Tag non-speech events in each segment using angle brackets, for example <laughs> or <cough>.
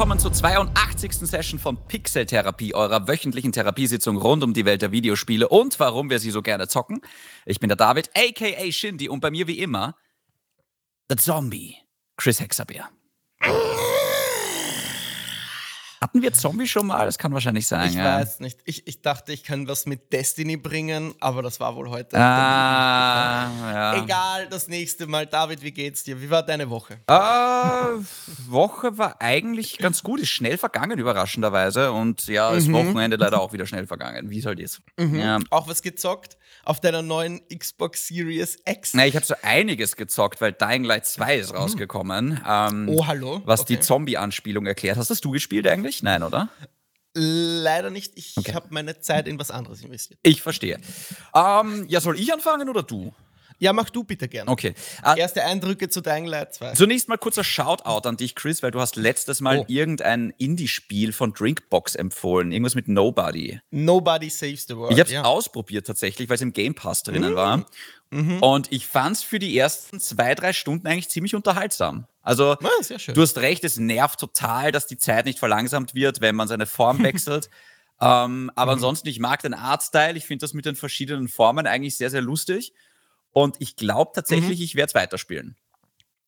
willkommen zur 82. Session von Pixel Therapie, eurer wöchentlichen Therapiesitzung rund um die Welt der Videospiele und warum wir sie so gerne zocken. Ich bin der David, aka Shindy, und bei mir wie immer der Zombie, Chris Hexabeer. <laughs> Hatten wir Zombie schon mal? Das kann wahrscheinlich sein. Ich ja. weiß nicht. Ich, ich dachte, ich kann was mit Destiny bringen, aber das war wohl heute. Ah, ja. Egal, das nächste Mal. David, wie geht's dir? Wie war deine Woche? Äh, Woche war eigentlich ganz gut, ist schnell vergangen, überraschenderweise. Und ja, das Mhm. Wochenende leider auch wieder schnell vergangen, wie es halt ist. Ja. Auch was gezockt? Auf deiner neuen Xbox Series X? Na, ich habe so einiges gezockt, weil Dying Light 2 ist rausgekommen. Ähm, Oh, hallo? Was die Okay. Zombie-Anspielung erklärt. Hast das du gespielt eigentlich? Nein, oder? Leider nicht. Ich Okay. habe meine Zeit in was anderes investiert. Ich verstehe. Ähm, ja, soll ich anfangen oder du? Ja, mach du bitte gerne. Okay. Äh, Erste Eindrücke zu Dying Light 2. Zunächst mal kurzer Shoutout an dich, Chris, weil du hast letztes Mal Oh. irgendein Indie-Spiel von Drinkbox empfohlen. Irgendwas mit Nobody. Nobody Saves the World. Ich habe es ja. ausprobiert tatsächlich, weil es im Game Pass drinnen war. Mhm. Und ich fand es für die ersten zwei, drei Stunden eigentlich ziemlich unterhaltsam. Also, Ah, sehr schön. du hast recht, es nervt total, dass die Zeit nicht verlangsamt wird, wenn man seine Form <laughs> wechselt. ähm, Mhm. aber ansonsten, ich mag den Artstyle. Ich finde das mit den verschiedenen Formen eigentlich sehr, sehr lustig. Und ich glaube tatsächlich, Mhm. ich werde es weiterspielen.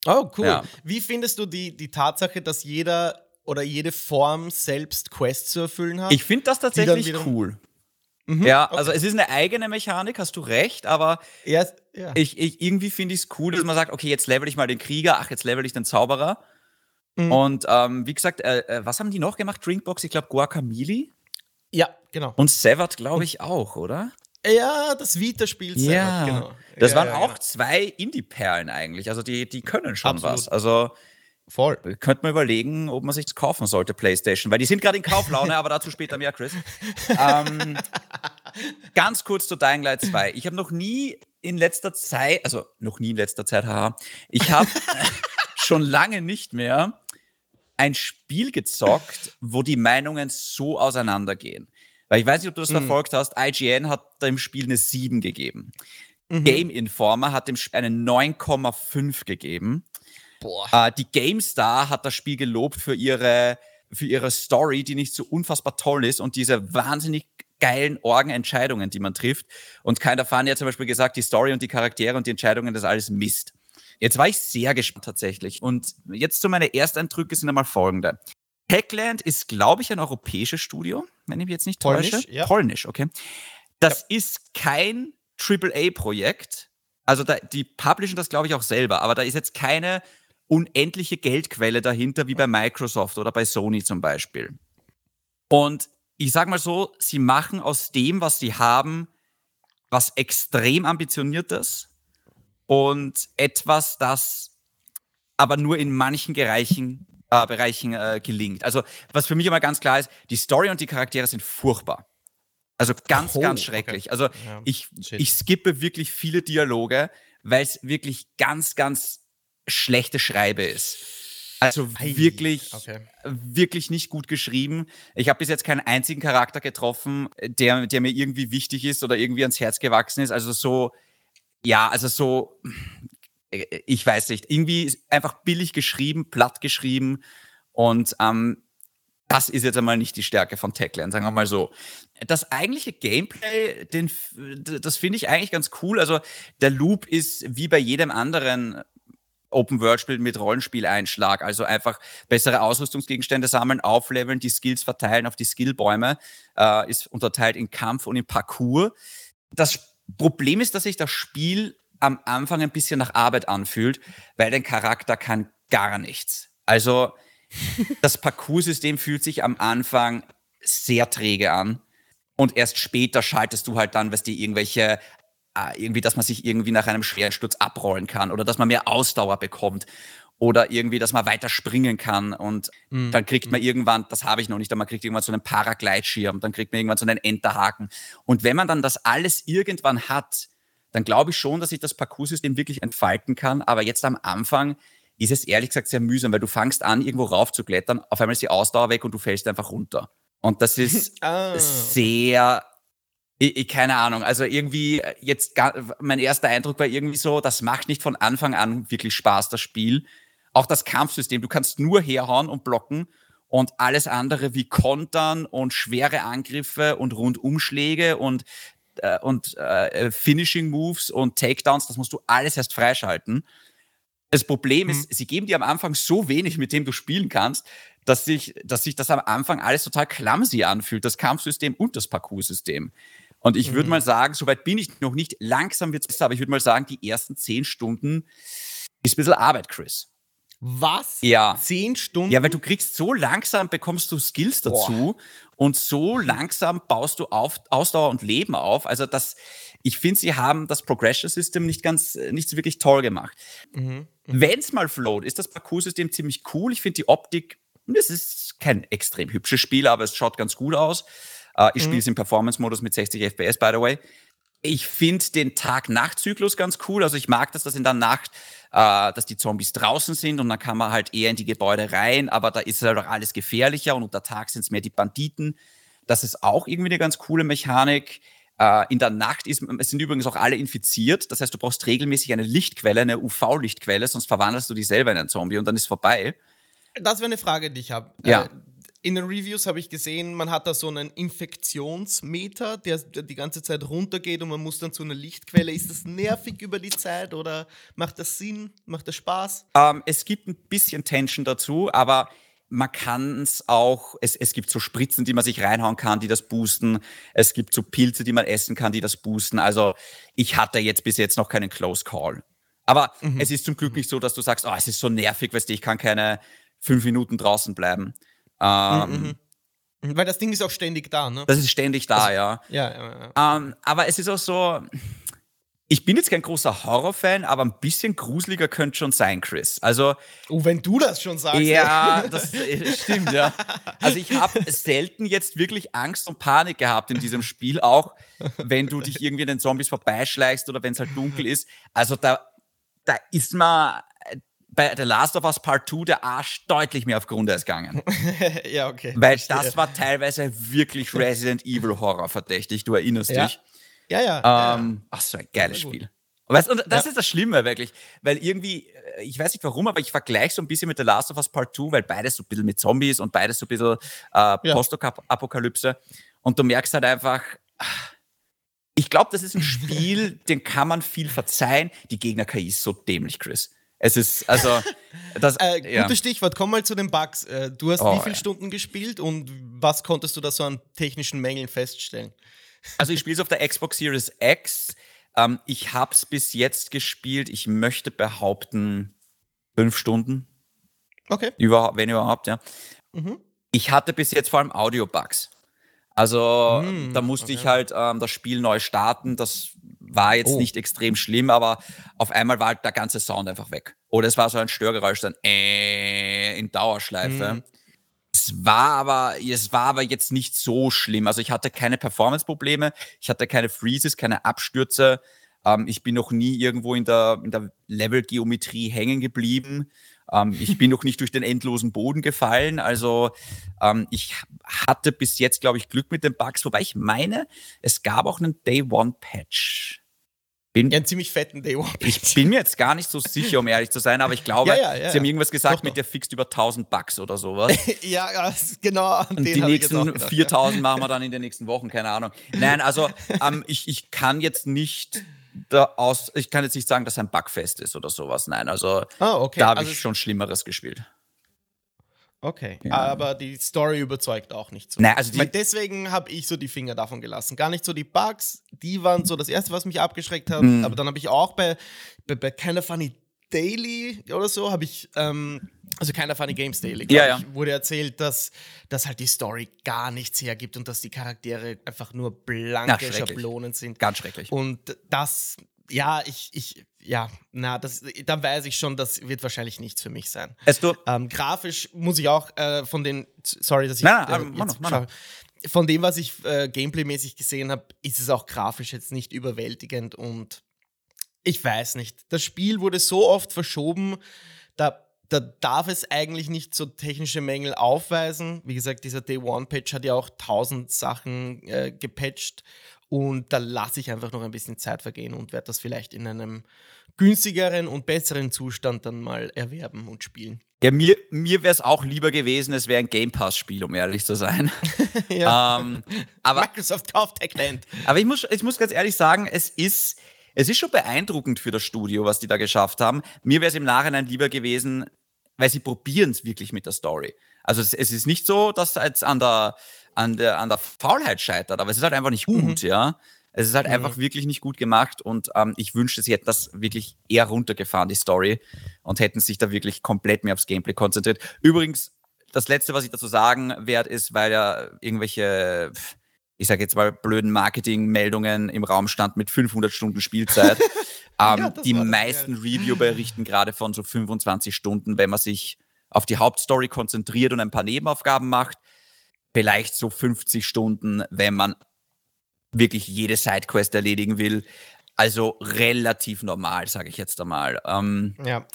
Oh, cool. Ja. Wie findest du die, die Tatsache, dass jeder oder jede Form selbst Quests zu erfüllen hat? Ich finde das tatsächlich cool. Mhm, Ja, okay. also es ist eine eigene Mechanik, hast du recht, aber Ja, ja. ich, ich, irgendwie finde ich es cool, dass man sagt, okay, jetzt level ich mal den Krieger, ach, jetzt level ich den Zauberer. Mhm. Und ähm, wie gesagt, äh, äh, was haben die noch gemacht? Drinkbox, ich glaube Guacamole ja, genau. und Severed, glaube ich, auch, oder? Ja, das Vita-Spiel selber, genau. Das ja, waren ja, auch genau. zwei Indie-Perlen eigentlich. Also die, die können schon Absolut. was. Also Voll. könnte man überlegen, ob man sich das kaufen sollte, PlayStation, weil die sind gerade in Kauflaune, <laughs> aber dazu später mehr, Chris. ähm, ganz kurz zu Dying Light 2. Ich habe noch nie in letzter Zeit, also noch nie in letzter Zeit, haha, ich habe <laughs> schon lange nicht mehr ein Spiel gezockt, wo die Meinungen so auseinandergehen. Weil ich weiß nicht, ob du das Mhm. verfolgt hast, IGN hat dem Spiel eine 7 gegeben. Mhm. Game Informer hat dem Spiel eine 9,5 gegeben. Boah. Äh, die GameStar hat das Spiel gelobt für ihre, für ihre Story, die nicht so unfassbar toll ist und diese wahnsinnig geilen Orgenentscheidungen, die man trifft. Und keiner Fan hat zum Beispiel gesagt, die Story und die Charaktere und die Entscheidungen, das alles Mist. Jetzt war ich sehr gespannt tatsächlich. Und jetzt zu meine Ersteindrücke sind einmal folgende. Techland ist, glaube ich, ein europäisches Studio, wenn ich mich jetzt nicht Polnisch, täusche. ja. Polnisch, okay. Das ist kein AAA-Projekt. Also da, die publishen das, glaube ich, auch selber, aber da ist jetzt keine unendliche Geldquelle dahinter, wie bei Microsoft oder bei Sony zum Beispiel. Und ich sag mal so, sie machen aus dem, was sie haben, was extrem ambitioniertes und etwas, das aber nur in manchen Bereichen, äh, Bereichen äh, gelingt. Also, was für mich immer ganz klar ist, die Story und die Charaktere sind furchtbar. Also ganz, Oh, ganz okay. schrecklich. Also Ja, ich, shit. ich skippe wirklich viele Dialoge, weil es wirklich ganz, ganz schlechte Schreibe ist. Also Ei, wirklich, okay. wirklich nicht gut geschrieben. Ich habe bis jetzt keinen einzigen Charakter getroffen, der, der mir irgendwie wichtig ist oder irgendwie ans Herz gewachsen ist. Also so, ja, also so, ich weiß nicht, irgendwie einfach billig geschrieben, platt geschrieben und ähm, das ist jetzt einmal nicht die Stärke von Techland, sagen wir mal so. Das eigentliche Gameplay, den, das finde ich eigentlich ganz cool. Also der Loop ist wie bei jedem anderen Open-World-Spiel mit Rollenspieleinschlag. Also einfach bessere Ausrüstungsgegenstände sammeln, aufleveln, die Skills verteilen auf die Skillbäume. Äh, ist unterteilt in Kampf und in Parcours. Das Problem ist, dass sich das Spiel am Anfang ein bisschen nach Arbeit anfühlt, weil dein Charakter kann gar nichts. Also das Parcoursystem fühlt sich am Anfang sehr träge an. Und erst später schaltest du halt dann, was die irgendwelche, äh, irgendwie, dass man sich irgendwie nach einem schweren Sturz abrollen kann oder dass man mehr Ausdauer bekommt oder irgendwie, dass man weiter springen kann und Mhm. dann kriegt man irgendwann, das habe ich noch nicht, aber man kriegt irgendwann so einen Paragleitschirm, dann kriegt man irgendwann so einen Enterhaken. Und wenn man dann das alles irgendwann hat, dann glaube ich schon, dass sich das Parcoursystem wirklich entfalten kann. Aber jetzt am Anfang ist es ehrlich gesagt sehr mühsam, weil du fangst an, irgendwo rauf zu klettern, auf einmal ist die Ausdauer weg und du fällst einfach runter. Und das ist <laughs> Ah. sehr, ich, ich, keine Ahnung, also irgendwie äh, jetzt, mein erster Eindruck war irgendwie so, das macht nicht von Anfang an wirklich Spaß, das Spiel. Auch das Kampfsystem, du kannst nur herhauen und blocken und alles andere wie Kontern und schwere Angriffe und Rundumschläge und, äh, und äh, Finishing Moves und Takedowns, das musst du alles erst freischalten. Das Problem mhm. ist, sie geben dir am Anfang so wenig, mit dem du spielen kannst, dass sich, dass sich das am Anfang alles total clumsy anfühlt, das Kampfsystem und das Parcoursystem. Und ich würde mhm. mal sagen, soweit bin ich noch nicht, langsam wird es besser, aber ich würde mal sagen, die ersten zehn Stunden ist ein bisschen Arbeit, Chris. Was? Ja. Zehn Stunden? Ja, weil du kriegst so langsam, bekommst du Skills dazu Boah. und so langsam baust du auf, Ausdauer und Leben auf. Also das, ich finde, sie haben das Progression System nicht ganz, nicht so wirklich toll gemacht. Mhm. Mhm. Wenn es mal float, ist das Parcours-System ziemlich cool. Ich finde die Optik, es ist kein extrem hübsches Spiel, aber es schaut ganz gut aus. Uh, ich mhm. spiele es im Performance-Modus mit 60 FPS, by the way. Ich finde den Tag-Nacht-Zyklus ganz cool. Also ich mag das, dass in der Nacht, äh, dass die Zombies draußen sind und dann kann man halt eher in die Gebäude rein, aber da ist halt auch alles gefährlicher und unter Tag sind es mehr die Banditen. Das ist auch irgendwie eine ganz coole Mechanik. Äh, in der Nacht ist, es sind übrigens auch alle infiziert. Das heißt, du brauchst regelmäßig eine Lichtquelle, eine UV-Lichtquelle, sonst verwandelst du dich selber in einen Zombie und dann ist vorbei. Das wäre eine Frage, die ich habe. Ja. Äh, in den Reviews habe ich gesehen, man hat da so einen Infektionsmeter, der, die ganze Zeit runtergeht und man muss dann zu einer Lichtquelle. Ist das nervig über die Zeit oder macht das Sinn? Macht das Spaß? Ähm, es gibt ein bisschen Tension dazu, aber man kann es auch, es, gibt so Spritzen, die man sich reinhauen kann, die das boosten. Es gibt so Pilze, die man essen kann, die das boosten. Also ich hatte jetzt bis jetzt noch keinen Close Call. Aber mhm. es ist zum Glück nicht so, dass du sagst, oh, es ist so nervig, weißt du, ich kann keine fünf Minuten draußen bleiben. Ähm, mhm, mhm. Weil das Ding ist auch ständig da, ne? Das ist ständig da, also, ja. Ja, ja, ja. Ähm, aber es ist auch so, ich bin jetzt kein großer Horrorfan, aber ein bisschen gruseliger könnte schon sein, Chris. Also. Oh, wenn du das schon sagst. Ja, <laughs> das äh, stimmt, ja. Also ich habe selten jetzt wirklich Angst und Panik gehabt in diesem Spiel, auch wenn du dich irgendwie den Zombies vorbeischleichst oder wenn es halt dunkel ist. Also da, da ist man bei The Last of Us Part 2 der Arsch deutlich mehr auf Grundeis gegangen. <laughs> ja, okay. Weil das war teilweise wirklich Resident Evil Horror verdächtig, du erinnerst ja. dich. Ja, ja. Ähm, ja. Ach, so ein geiles Spiel. Weißt, und das ja. ist das Schlimme wirklich, weil irgendwie, äh, ich weiß nicht warum, aber ich vergleiche so ein bisschen mit The Last of Us Part 2, weil beides so ein bisschen mit Zombies und beides so ein bisschen äh, Postapokalypse. Und du merkst halt einfach, ich glaube, das ist ein Spiel, <laughs> dem kann man viel verzeihen. Die Gegner-KI ist so dämlich, Chris. Es ist, also. Das, <laughs> äh, gutes ja. Stichwort, komm mal zu den Bugs. Äh, du hast oh, wie viele ja. Stunden gespielt und was konntest du da so an technischen Mängeln feststellen? Also, ich spiele es auf der Xbox Series X. Ähm, ich habe es bis jetzt gespielt. Ich möchte behaupten, fünf Stunden. Okay. Über, wenn überhaupt, ja. Mhm. Ich hatte bis jetzt vor allem Audio-Bugs. Also mm, da musste okay. ich halt ähm, das Spiel neu starten. Das war jetzt oh. nicht extrem schlimm, aber auf einmal war halt der ganze Sound einfach weg. Oder es war so ein Störgeräusch dann äh, in Dauerschleife. Mm. Es war aber, es war aber jetzt nicht so schlimm. Also ich hatte keine Performance-Probleme, ich hatte keine Freezes, keine Abstürze. Ähm, ich bin noch nie irgendwo in der, in der Level-Geometrie hängen geblieben. Ähm, ich bin noch nicht durch den endlosen Boden gefallen. Also ähm, ich hatte bis jetzt, glaube ich, Glück mit den Bugs, wobei ich meine, es gab auch einen Day One Patch. Bin, ja, einen ziemlich fetten Day One Patch. Ich bin mir jetzt gar nicht so sicher, um ehrlich zu sein, aber ich glaube, ja, ja, ja, sie haben irgendwas gesagt doch, mit der fixt über 1000 Bucks oder sowas. <laughs> ja, genau. Und die nächsten 4000 machen wir dann in den nächsten Wochen, keine Ahnung. Nein, also ähm, ich, ich kann jetzt nicht da aus, ich kann jetzt nicht sagen, dass ein Bugfest ist oder sowas. Nein, also ah, okay. da habe also ich schon Schlimmeres gespielt. Okay, ja. aber die Story überzeugt auch nicht so. Nein, also Weil deswegen habe ich so die Finger davon gelassen. Gar nicht so die Bugs, die waren so das Erste, was mich abgeschreckt hat. Mhm. Aber dann habe ich auch bei, bei, bei Kinda Funny Daily oder so, habe ich ähm, also keiner Funny Games Daily, ja, ja. Wurde erzählt, dass, dass halt die Story gar nichts hergibt und dass die Charaktere einfach nur blanke ja, Schablonen sind. Ganz schrecklich. Und das, ja, ich, ich, ja, na, das, dann weiß ich schon, das wird wahrscheinlich nichts für mich sein. Es du ähm, grafisch muss ich auch äh, von den, sorry, dass ich na, na, äh, Mann, jetzt Mann. von dem, was ich äh, gameplaymäßig gesehen habe, ist es auch grafisch jetzt nicht überwältigend und ich weiß nicht. Das Spiel wurde so oft verschoben, da da darf es eigentlich nicht so technische Mängel aufweisen. Wie gesagt, dieser Day One Patch hat ja auch tausend Sachen äh, gepatcht Und da lasse ich einfach noch ein bisschen Zeit vergehen und werde das vielleicht in einem günstigeren und besseren Zustand dann mal erwerben und spielen. Ja, mir, mir wäre es auch lieber gewesen, es wäre ein Game Pass-Spiel, um ehrlich zu sein. <laughs> ja. ähm, aber, Microsoft kauft Techland. Aber ich muss, ich muss ganz ehrlich sagen, es ist, es ist schon beeindruckend für das Studio, was die da geschafft haben. Mir wäre es im Nachhinein lieber gewesen, weil sie probieren es wirklich mit der Story. Also es, es ist nicht so, dass es jetzt an der, an, der, an der Faulheit scheitert, aber es ist halt einfach nicht gut, mhm. ja. Es ist halt mhm. einfach wirklich nicht gut gemacht und ähm, ich wünschte, sie hätten das wirklich eher runtergefahren, die Story, und hätten sich da wirklich komplett mehr aufs Gameplay konzentriert. Übrigens, das Letzte, was ich dazu sagen werde, ist, weil ja irgendwelche, ich sage jetzt mal, blöden Marketing-Meldungen im Raum stand mit 500 Stunden Spielzeit. <laughs> ähm, ja, die meisten Review berichten gerade von so 25 Stunden, wenn man sich auf die Hauptstory konzentriert und ein paar Nebenaufgaben macht. Vielleicht so 50 Stunden, wenn man wirklich jede Sidequest erledigen will. Also relativ normal, sage ich jetzt einmal. Ähm, ja.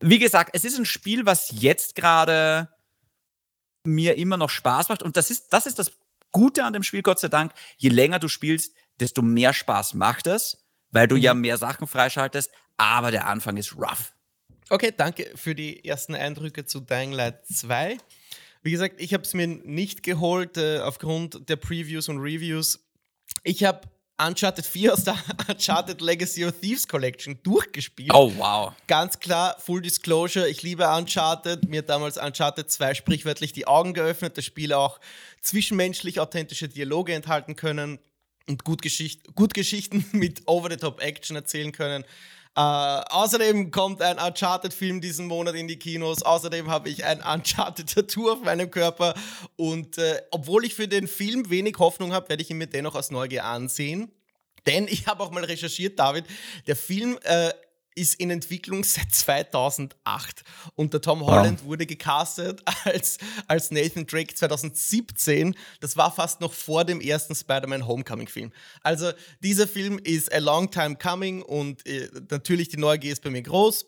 Wie gesagt, es ist ein Spiel, was jetzt gerade mir immer noch Spaß macht. Und das ist, das ist das Gute an dem Spiel, Gott sei Dank. Je länger du spielst, desto mehr Spaß macht es, weil du mhm. ja mehr Sachen freischaltest. Aber der Anfang ist rough. Okay, danke für die ersten Eindrücke zu Dying Light 2. Wie gesagt, ich habe es mir nicht geholt äh, aufgrund der Previews und Reviews. Ich habe Uncharted 4 aus der <laughs> Uncharted Legacy of Thieves Collection durchgespielt. Oh, wow. Ganz klar, Full Disclosure, ich liebe Uncharted. Mir hat damals Uncharted 2 sprichwörtlich die Augen geöffnet. Das Spiel auch zwischenmenschlich authentische Dialoge enthalten können und gut, Geschicht gut Geschichten <laughs> mit Over-the-Top-Action erzählen können. Äh, außerdem kommt ein Uncharted-Film diesen Monat in die Kinos. Außerdem habe ich ein Uncharted-Tattoo auf meinem Körper. Und äh, obwohl ich für den Film wenig Hoffnung habe, werde ich ihn mir dennoch als Neugier ansehen. Denn ich habe auch mal recherchiert, David, der Film äh, ist in Entwicklung <laughs> seit 2008 und der Tom Holland wow. wurde gecastet <laughs> als, als Nathan Drake 2017. Das war fast noch vor dem ersten Spider-Man Homecoming-Film. Also dieser Film ist a long time coming und äh, natürlich die Neugier ist bei mir groß.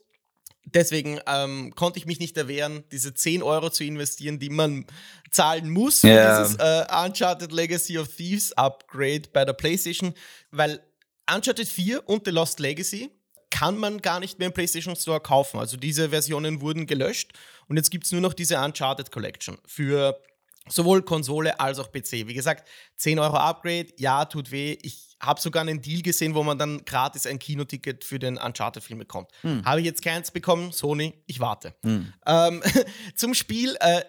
Deswegen ähm, konnte ich mich nicht erwehren, diese 10 Euro zu investieren, die man zahlen muss für yeah. dieses äh, Uncharted Legacy of Thieves Upgrade bei der PlayStation, weil Uncharted 4 und The Lost Legacy kann man gar nicht mehr im PlayStation Store kaufen. Also diese Versionen wurden gelöscht und jetzt gibt es nur noch diese Uncharted Collection für sowohl Konsole als auch PC. Wie gesagt, 10 Euro Upgrade, ja, tut weh. Ich habe sogar einen Deal gesehen, wo man dann gratis ein Kinoticket für den Uncharted-Film bekommt. Hm. Habe ich jetzt keins bekommen, Sony, ich warte. Hm. Ähm, <laughs> zum Spiel, äh,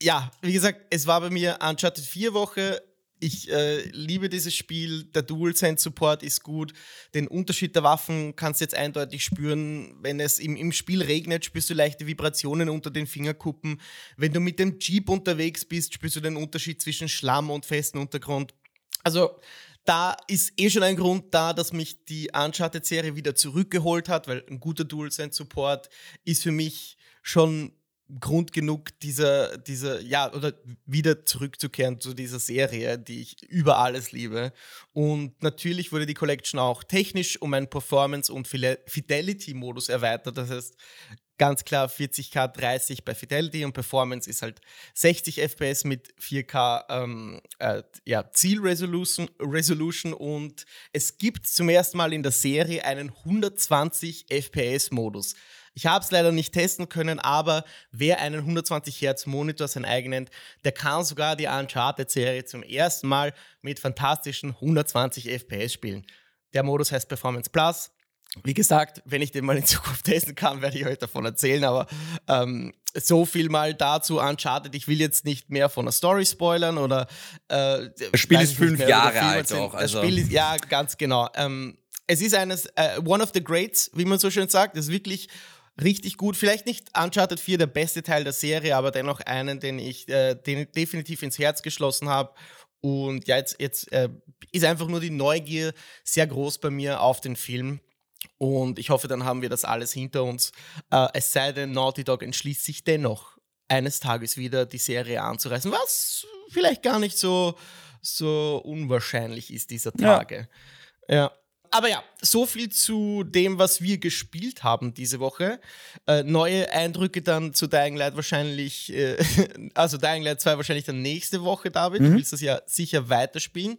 ja, wie gesagt, es war bei mir Uncharted 4 Woche ich äh, liebe dieses Spiel. Der DualSense-Support ist gut. Den Unterschied der Waffen kannst du jetzt eindeutig spüren. Wenn es im, im Spiel regnet, spürst du leichte Vibrationen unter den Fingerkuppen. Wenn du mit dem Jeep unterwegs bist, spürst du den Unterschied zwischen Schlamm und festem Untergrund. Also, da ist eh schon ein Grund da, dass mich die Uncharted-Serie wieder zurückgeholt hat, weil ein guter DualSense-Support ist für mich schon Grund genug, dieser, dieser, ja, oder wieder zurückzukehren zu dieser Serie, die ich über alles liebe. Und natürlich wurde die Collection auch technisch um einen Performance- und Fidelity-Modus erweitert. Das heißt, ganz klar 40k 30 bei Fidelity und Performance ist halt 60 FPS mit 4K ähm, äh, ja, Zielresolution Resolution und es gibt zum ersten Mal in der Serie einen 120 FPS Modus. Ich habe es leider nicht testen können, aber wer einen 120 Hertz Monitor sein eigen nennt, der kann sogar die Uncharted-Serie zum ersten Mal mit fantastischen 120 FPS spielen. Der Modus heißt Performance Plus. Wie gesagt, wenn ich den mal in Zukunft <laughs> testen kann, werde ich euch davon erzählen, aber ähm, so viel mal dazu Uncharted. Ich will jetzt nicht mehr von der Story spoilern oder. Äh, das Spiel ist fünf Jahre alt auch. Also. Das Spiel ist, ja, ganz genau. Ähm, es ist eines, äh, one of the greats, wie man so schön sagt. Es ist wirklich richtig gut. Vielleicht nicht Uncharted 4 der beste Teil der Serie, aber dennoch einen, den ich äh, den definitiv ins Herz geschlossen habe. Und ja, jetzt, jetzt äh, ist einfach nur die Neugier sehr groß bei mir auf den Film. Und ich hoffe, dann haben wir das alles hinter uns. Äh, es sei denn, Naughty Dog entschließt sich dennoch, eines Tages wieder die Serie anzureißen, was vielleicht gar nicht so, so unwahrscheinlich ist dieser Tage. Ja. ja aber ja, so viel zu dem, was wir gespielt haben diese Woche. Äh, neue Eindrücke dann zu Dying Light wahrscheinlich, äh, <laughs> also Dying Light 2 wahrscheinlich dann nächste Woche, David. Mhm. Du willst das ja sicher weiterspielen.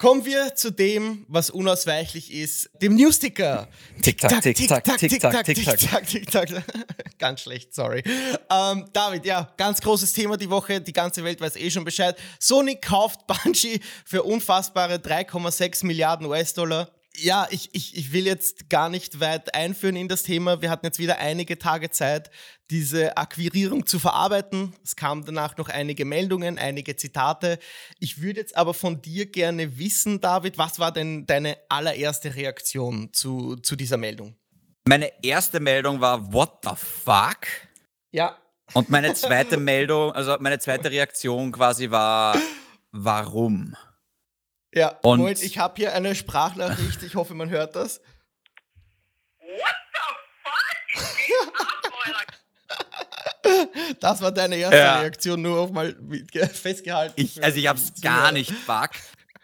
Kommen wir zu dem, was unausweichlich ist, dem Newsticker. Tick-Tack, Tick-Tack, Tick-Tack, Tick-Tack. Tick-Tack. <laughs> Ganz schlecht, sorry. Ähm, David, ja, ganz großes Thema die Woche. Die ganze Welt weiß eh schon Bescheid. Sony kauft Bungie für unfassbare 3,6 Milliarden US-Dollar ja, ich, ich, ich will jetzt gar nicht weit einführen in das Thema. Wir hatten jetzt wieder einige Tage Zeit, diese Akquirierung zu verarbeiten. Es kamen danach noch einige Meldungen, einige Zitate. Ich würde jetzt aber von dir gerne wissen, David, was war denn deine allererste Reaktion zu, zu dieser Meldung? Meine erste Meldung war, what the fuck? Ja. Und meine <laughs> zweite Meldung, also meine zweite Reaktion quasi war, warum? Ja, und Moment, ich habe hier eine Sprachnachricht, ich hoffe, man hört das. What the fuck? <laughs> das war deine erste ja. Reaktion, nur auf mal festgehalten. Ich, also ich habe es gar nicht fuck.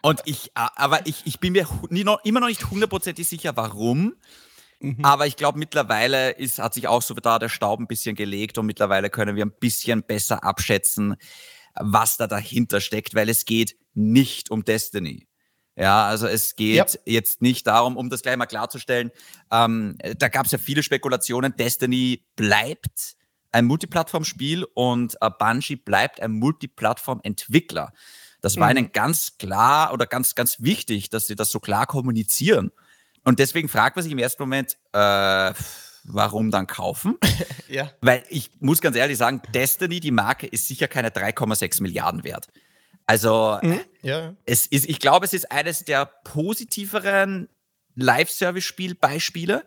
Und ich, aber ich, ich bin mir immer noch nicht hundertprozentig sicher, warum. Mhm. Aber ich glaube, mittlerweile ist, hat sich auch so da der Staub ein bisschen gelegt und mittlerweile können wir ein bisschen besser abschätzen, was da dahinter steckt, weil es geht nicht um Destiny. Ja, also es geht ja. jetzt nicht darum, um das gleich mal klarzustellen. Ähm, da gab es ja viele Spekulationen. Destiny bleibt ein Multiplattform-Spiel und äh, Bungie bleibt ein Multiplattform-Entwickler. Das war mhm. ihnen ganz klar oder ganz, ganz wichtig, dass sie das so klar kommunizieren. Und deswegen fragt man sich im ersten Moment, äh, warum dann kaufen? <laughs> ja. Weil ich muss ganz ehrlich sagen, Destiny, die Marke, ist sicher keine 3,6 Milliarden wert. Also, mhm. ja. es ist, ich glaube, es ist eines der positiveren Live-Service-Spielbeispiele.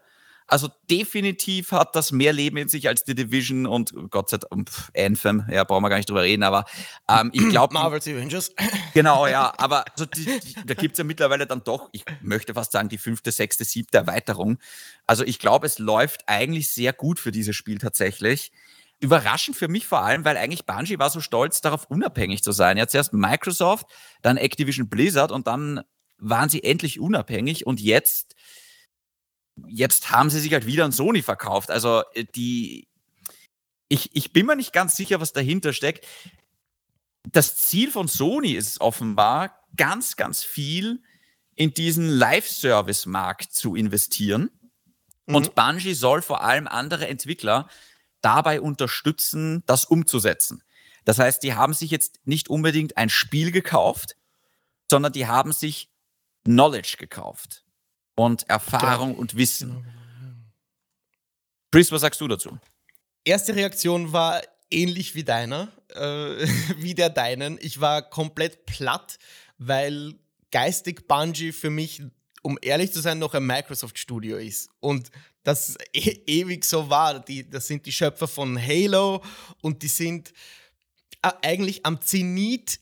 Also definitiv hat das mehr Leben in sich als The Division und Gott sei Dank Anthem, ja, brauchen wir gar nicht drüber reden, aber ähm, ich glaube. Marvel's Avengers. <clears throat> Genau, ja, aber also die, die, da gibt es ja mittlerweile dann doch, ich möchte fast sagen, die fünfte, sechste, siebte Erweiterung. Also ich glaube, es läuft eigentlich sehr gut für dieses Spiel tatsächlich. Überraschend für mich vor allem, weil eigentlich Bungie war so stolz darauf, unabhängig zu sein. Jetzt erst Microsoft, dann Activision Blizzard und dann waren sie endlich unabhängig und jetzt jetzt haben sie sich halt wieder an Sony verkauft. Also äh, die, ich, ich bin mir nicht ganz sicher, was dahinter steckt. Das Ziel von Sony ist offenbar, ganz, ganz viel in diesen Live-Service-Markt zu investieren. Mhm. Und Bungie soll vor allem andere Entwickler dabei unterstützen, das umzusetzen. Das heißt, die haben sich jetzt nicht unbedingt ein Spiel gekauft, sondern die haben sich Knowledge gekauft und Erfahrung und Wissen. Genau, genau, Chris, was sagst du dazu? Erste Reaktion war ähnlich wie deiner, äh, <laughs> wie der deinen. Ich war komplett platt, weil geistig Bungie für mich, um ehrlich zu sein, noch ein Microsoft-Studio ist. Und das e ewig so war. Die, das sind die Schöpfer von Halo und die sind äh, eigentlich am Zenit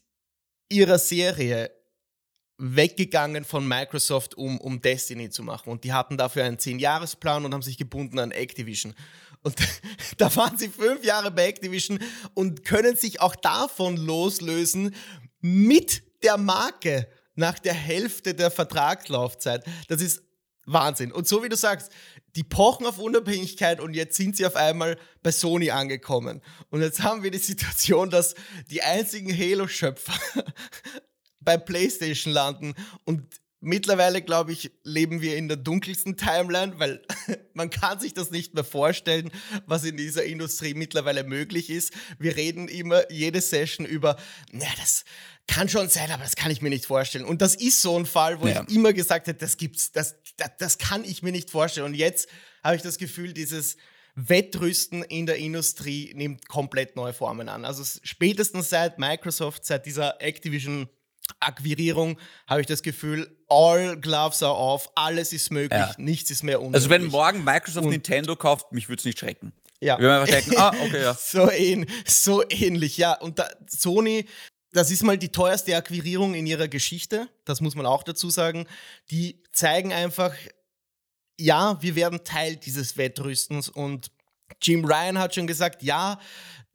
ihrer Serie weggegangen von Microsoft, um, um Destiny zu machen. Und die hatten dafür einen 10-Jahres-Plan und haben sich gebunden an Activision. Und <laughs> da waren sie fünf Jahre bei Activision und können sich auch davon loslösen mit der Marke nach der Hälfte der Vertragslaufzeit. Das ist Wahnsinn. Und so wie du sagst, die pochen auf Unabhängigkeit und jetzt sind sie auf einmal bei Sony angekommen. Und jetzt haben wir die Situation, dass die einzigen Halo-Schöpfer bei PlayStation landen. Und mittlerweile, glaube ich, leben wir in der dunkelsten Timeline, weil <laughs> man kann sich das nicht mehr vorstellen, was in dieser Industrie mittlerweile möglich ist. Wir reden immer jede Session über, na, das kann schon sein, aber das kann ich mir nicht vorstellen. Und das ist so ein Fall, wo ja. ich immer gesagt habe, das gibt's, das, das, das kann ich mir nicht vorstellen. Und jetzt habe ich das Gefühl, dieses Wettrüsten in der Industrie nimmt komplett neue Formen an. Also spätestens seit Microsoft, seit dieser Activision Akquirierung habe ich das Gefühl, all gloves are off, alles ist möglich, ja. nichts ist mehr unmöglich. Also wenn morgen Microsoft Und Nintendo kauft, mich würde es nicht schrecken. Ja. Wir einfach denken, ah, okay, ja. <laughs> so, ähn so ähnlich, ja. Und da, Sony, das ist mal die teuerste Akquirierung in ihrer Geschichte, das muss man auch dazu sagen. Die zeigen einfach, ja, wir werden Teil dieses Wettrüstens und Jim Ryan hat schon gesagt, ja,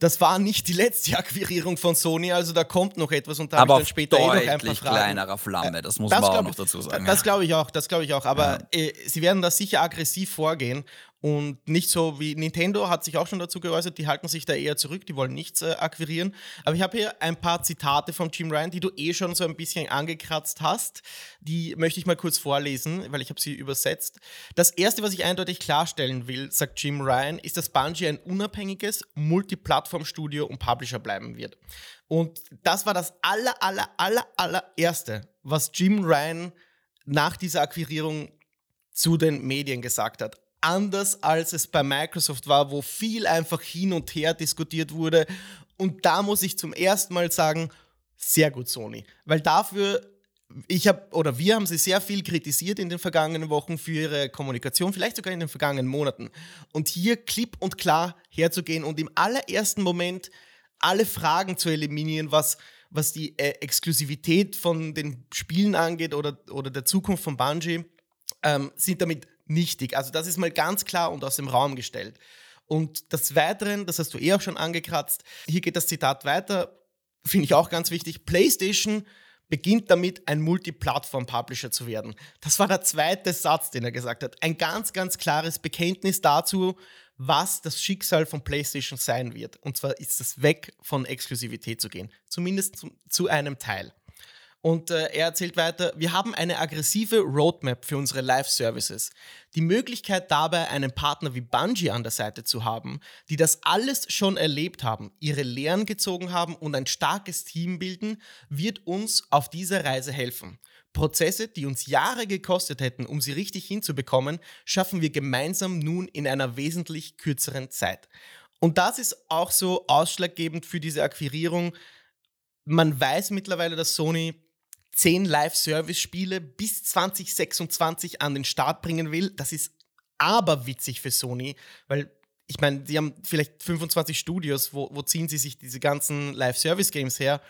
das war nicht die letzte <laughs> Akquirierung von Sony, also da kommt noch etwas und da ich dann später eh noch ein paar Fragen. kleinerer Flamme, das muss das man auch noch dazu sagen. Das glaube ich auch, das glaube ich auch, aber ja. äh, sie werden da sicher aggressiv vorgehen Und nicht so wie Nintendo hat sich auch schon dazu geäußert, die halten sich da eher zurück, die wollen nichts äh, akquirieren. Aber ich habe hier ein paar Zitate von Jim Ryan, die du eh schon so ein bisschen angekratzt hast. Die möchte ich mal kurz vorlesen, weil ich habe sie übersetzt. Das erste, was ich eindeutig klarstellen will, sagt Jim Ryan, ist, dass Bungie ein unabhängiges Multiplattform-Studio und Publisher bleiben wird. Und das war das aller, aller, aller, allererste, was Jim Ryan nach dieser Akquirierung zu den Medien gesagt hat anders als es bei Microsoft war, wo viel einfach hin und her diskutiert wurde. Und da muss ich zum ersten Mal sagen, sehr gut Sony. Weil dafür, ich habe, oder wir haben sie sehr viel kritisiert in den vergangenen Wochen für ihre Kommunikation, vielleicht sogar in den vergangenen Monaten. Und hier klipp und klar herzugehen und im allerersten Moment alle Fragen zu eliminieren, was, was die äh, Exklusivität von den Spielen angeht oder, oder der Zukunft von Bungie, ähm, sind damit nichtig. Also das ist mal ganz klar und aus dem Raum gestellt. Und des Weiteren, das hast du eh auch schon angekratzt, hier geht das Zitat weiter, finde ich auch ganz wichtig, PlayStation beginnt damit, ein Multiplattform-Publisher zu werden. Das war der zweite Satz, den er gesagt hat. Ein ganz, ganz klares Bekenntnis dazu, was das Schicksal von PlayStation sein wird. Und zwar ist es weg von Exklusivität zu gehen. Zumindest zu, zu einem Teil. Und äh, er erzählt weiter, wir haben eine aggressive Roadmap für unsere Live-Services. Die Möglichkeit dabei, einen Partner wie Bungie an der Seite zu haben, die das alles schon erlebt haben, ihre Lehren gezogen haben und ein starkes Team bilden, wird uns auf dieser Reise helfen. Prozesse, die uns Jahre gekostet hätten, um sie richtig hinzubekommen, schaffen wir gemeinsam nun in einer wesentlich kürzeren Zeit. Und das ist auch so ausschlaggebend für diese Akquirierung. Man weiß mittlerweile, dass Sony zehn Live-Service-Spiele bis 2026 an den Start bringen will. Das ist aber witzig für Sony, weil ich meine, die haben vielleicht 25 Studios, wo, wo ziehen sie sich diese ganzen Live-Service-Games her?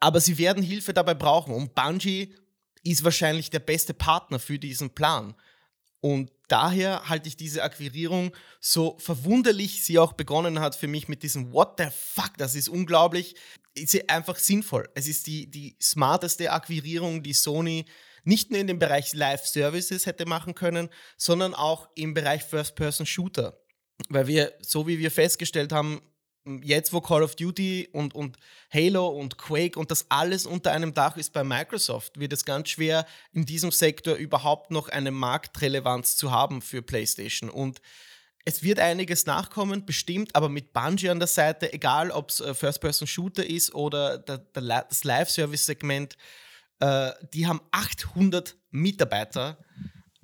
Aber sie werden Hilfe dabei brauchen und Bungie ist wahrscheinlich der beste Partner für diesen Plan. Und daher halte ich diese Akquirierung, so verwunderlich sie auch begonnen hat für mich mit diesem What the fuck, das ist unglaublich, ist einfach sinnvoll. Es ist die, die smarteste Akquirierung, die Sony nicht nur in dem Bereich Live-Services hätte machen können, sondern auch im Bereich First-Person-Shooter. Weil wir, so wie wir festgestellt haben, jetzt wo Call of Duty und, und Halo und Quake und das alles unter einem Dach ist bei Microsoft, wird es ganz schwer, in diesem Sektor überhaupt noch eine Marktrelevanz zu haben für PlayStation. Und es wird einiges nachkommen, bestimmt, aber mit Bungie an der Seite, egal ob es äh, First-Person-Shooter ist oder der, der, das Live-Service-Segment, äh, die haben 800 Mitarbeiter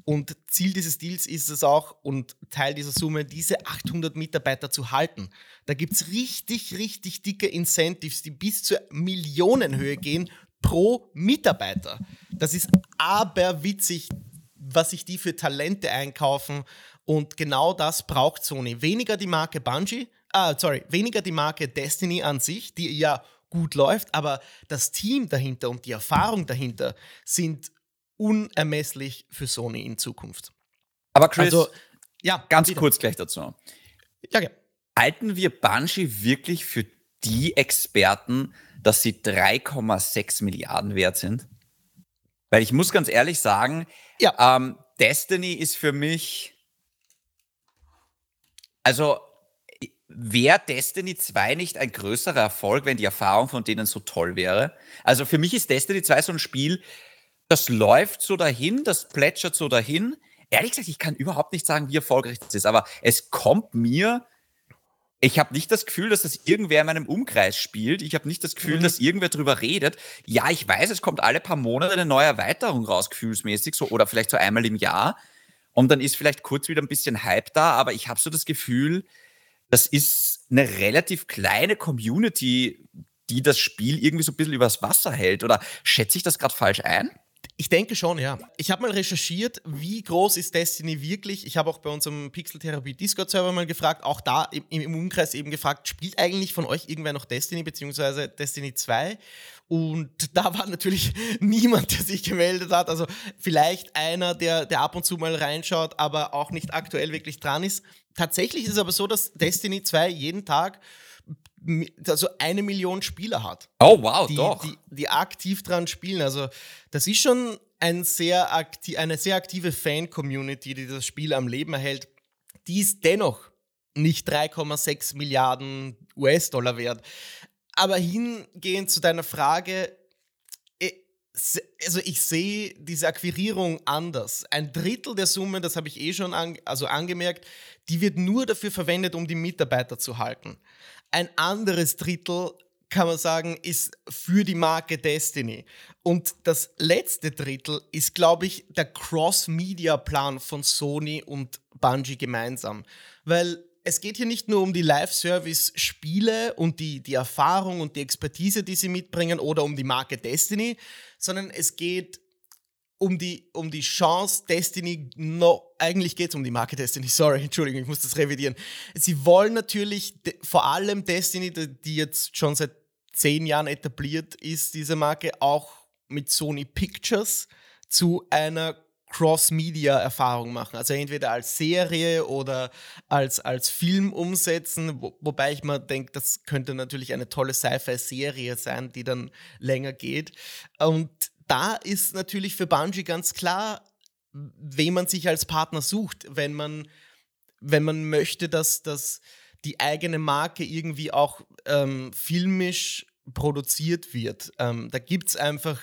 und Ziel dieses Deals ist es auch und Teil dieser Summe, diese 800 Mitarbeiter zu halten. Da gibt es richtig, richtig dicke Incentives, die bis zur Millionenhöhe gehen pro Mitarbeiter. Das ist aberwitzig, was sich die für Talente einkaufen. Und genau das braucht Sony. Weniger die Marke Bungie, ah, sorry, weniger die Marke Destiny an sich, die ja gut läuft, aber das Team dahinter und die Erfahrung dahinter sind unermesslich für Sony in Zukunft. Aber Chris, also, ja, ganz bitte. kurz gleich dazu. Ja, ja. Halten wir Bungie wirklich für die Experten, dass sie 3,6 Milliarden wert sind? Weil ich muss ganz ehrlich sagen, ja. ähm, Destiny ist für mich, also wäre Destiny 2 nicht ein größerer Erfolg, wenn die Erfahrung von denen so toll wäre? Also für mich ist Destiny 2 so ein Spiel, das läuft so dahin, das plätschert so dahin. Ehrlich gesagt, ich kann überhaupt nicht sagen, wie erfolgreich das ist, aber es kommt mir, ich habe nicht das Gefühl, dass das irgendwer in meinem Umkreis spielt. Ich habe nicht das Gefühl, mhm. dass irgendwer drüber redet. Ja, ich weiß, es kommt alle paar Monate eine neue Erweiterung raus, gefühlsmäßig, so, oder vielleicht so einmal im Jahr. Und dann ist vielleicht kurz wieder ein bisschen Hype da, aber ich habe so das Gefühl, das ist eine relativ kleine Community, die das Spiel irgendwie so ein bisschen übers Wasser hält. Oder schätze ich das gerade falsch ein? Ich denke schon, ja. Ich habe mal recherchiert, wie groß ist Destiny wirklich. Ich habe auch bei unserem Pixel-Therapie Discord-Server mal gefragt, auch da im, im, Umkreis eben gefragt, spielt eigentlich von euch irgendwer noch Destiny bzw. Destiny 2? Und <laughs> da war natürlich <laughs> niemand, der sich gemeldet hat. Also vielleicht einer, der, der ab und zu mal reinschaut, aber auch nicht aktuell wirklich dran ist. Tatsächlich ist es aber so, dass Destiny 2 jeden Tag also eine Million Spieler hat. Oh, wow, die, doch. Die, die aktiv dran spielen. Also, das ist schon ein sehr akti eine sehr aktive Fan-Community, die das Spiel am Leben erhält. die ist dennoch nicht 3,6 Milliarden US-Dollar wert. Aber hingehend zu deiner Frage, äh, also ich sehe diese Akquirierung anders. Ein Drittel der Summe, das habe ich eh schon an, also angemerkt, die wird nur dafür verwendet, um die Mitarbeiter zu halten. Ein anderes Drittel kann man sagen, ist für die Marke Destiny. Und das letzte Drittel ist, glaube ich, der Cross-Media-Plan von Sony und Bungie gemeinsam. Weil es geht hier nicht nur um die Live-Service-Spiele und die, die Erfahrung und die Expertise, die sie mitbringen oder um die Marke Destiny, sondern es geht um die, um die Chance, Destiny noch, eigentlich geht es um die Marke Destiny, <laughs> sorry, Entschuldigung, ich muss das revidieren. Sie wollen natürlich vor allem Destiny, die jetzt schon seit zehn Jahren etabliert ist, diese Marke, auch mit Sony Pictures zu einer Cross-Media-Erfahrung machen. Also entweder als Serie oder als, als Film umsetzen, wo, wobei ich mir denke, das könnte natürlich eine tolle Sci-Fi-Serie sein, die dann länger geht. Und da ist natürlich für Bungie ganz klar, wen man sich als Partner sucht, wenn man, wenn man möchte, dass, dass die eigene Marke irgendwie auch ähm, filmisch produziert wird. Ähm, da gibt es einfach,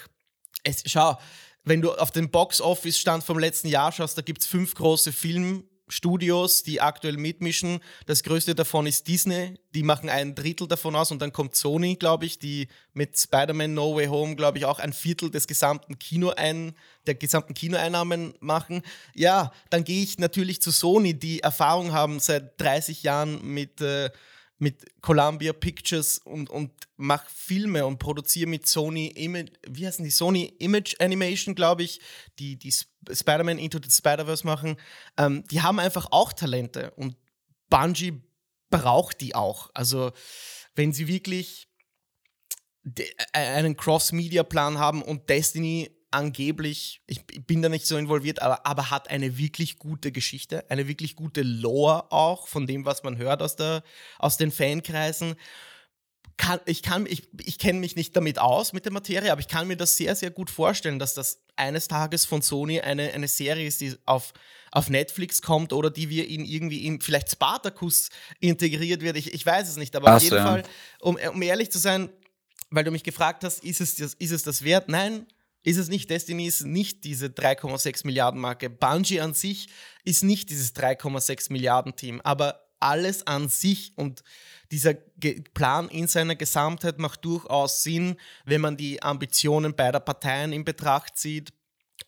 schau, wenn du auf den Box-Office-Stand vom letzten Jahr schaust, da gibt es fünf große Filmstudios, die aktuell mitmischen. Das größte davon ist Disney, die machen ein Drittel davon aus und dann kommt Sony, glaube ich, die mit Spider-Man No Way Home, glaube ich, auch ein Viertel des gesamten Kino ein, der gesamten Kinoeinnahmen machen. Ja, dann gehe ich natürlich zu Sony, die Erfahrung haben seit 30 Jahren mit äh, mit Columbia Pictures und, und mache Filme und produziere mit Sony Image, wie heißen die? Sony Image Animation, glaube ich, die, die Spider-Man Into the Spider-Verse machen. Ähm, die haben einfach auch Talente und Bungie braucht die auch. Also, wenn sie wirklich einen Cross-Media-Plan haben und Destiny angeblich, ich bin da nicht so involviert, aber, aber hat eine wirklich gute Geschichte, eine wirklich gute Lore auch von dem, was man hört aus, der, aus den Fankreisen. Kann, ich kann, ich, ich kenne mich nicht damit aus mit der Materie, aber ich kann mir das sehr, sehr gut vorstellen, dass das eines Tages von Sony eine, eine Serie ist, die auf, auf Netflix kommt oder die wir in irgendwie in vielleicht Spartacus integriert wird. Ich, ich weiß es nicht, aber Ach, auf jeden ja. Fall, um, um ehrlich zu sein, weil du mich gefragt hast, ist es, ist es das wert? Nein, ist es nicht. Destiny ist nicht diese 3,6 Milliarden Marke. Bungie an sich ist nicht dieses 3,6 Milliarden Team. Aber alles an sich und dieser Plan in seiner Gesamtheit macht durchaus Sinn, wenn man die Ambitionen beider Parteien in Betracht zieht.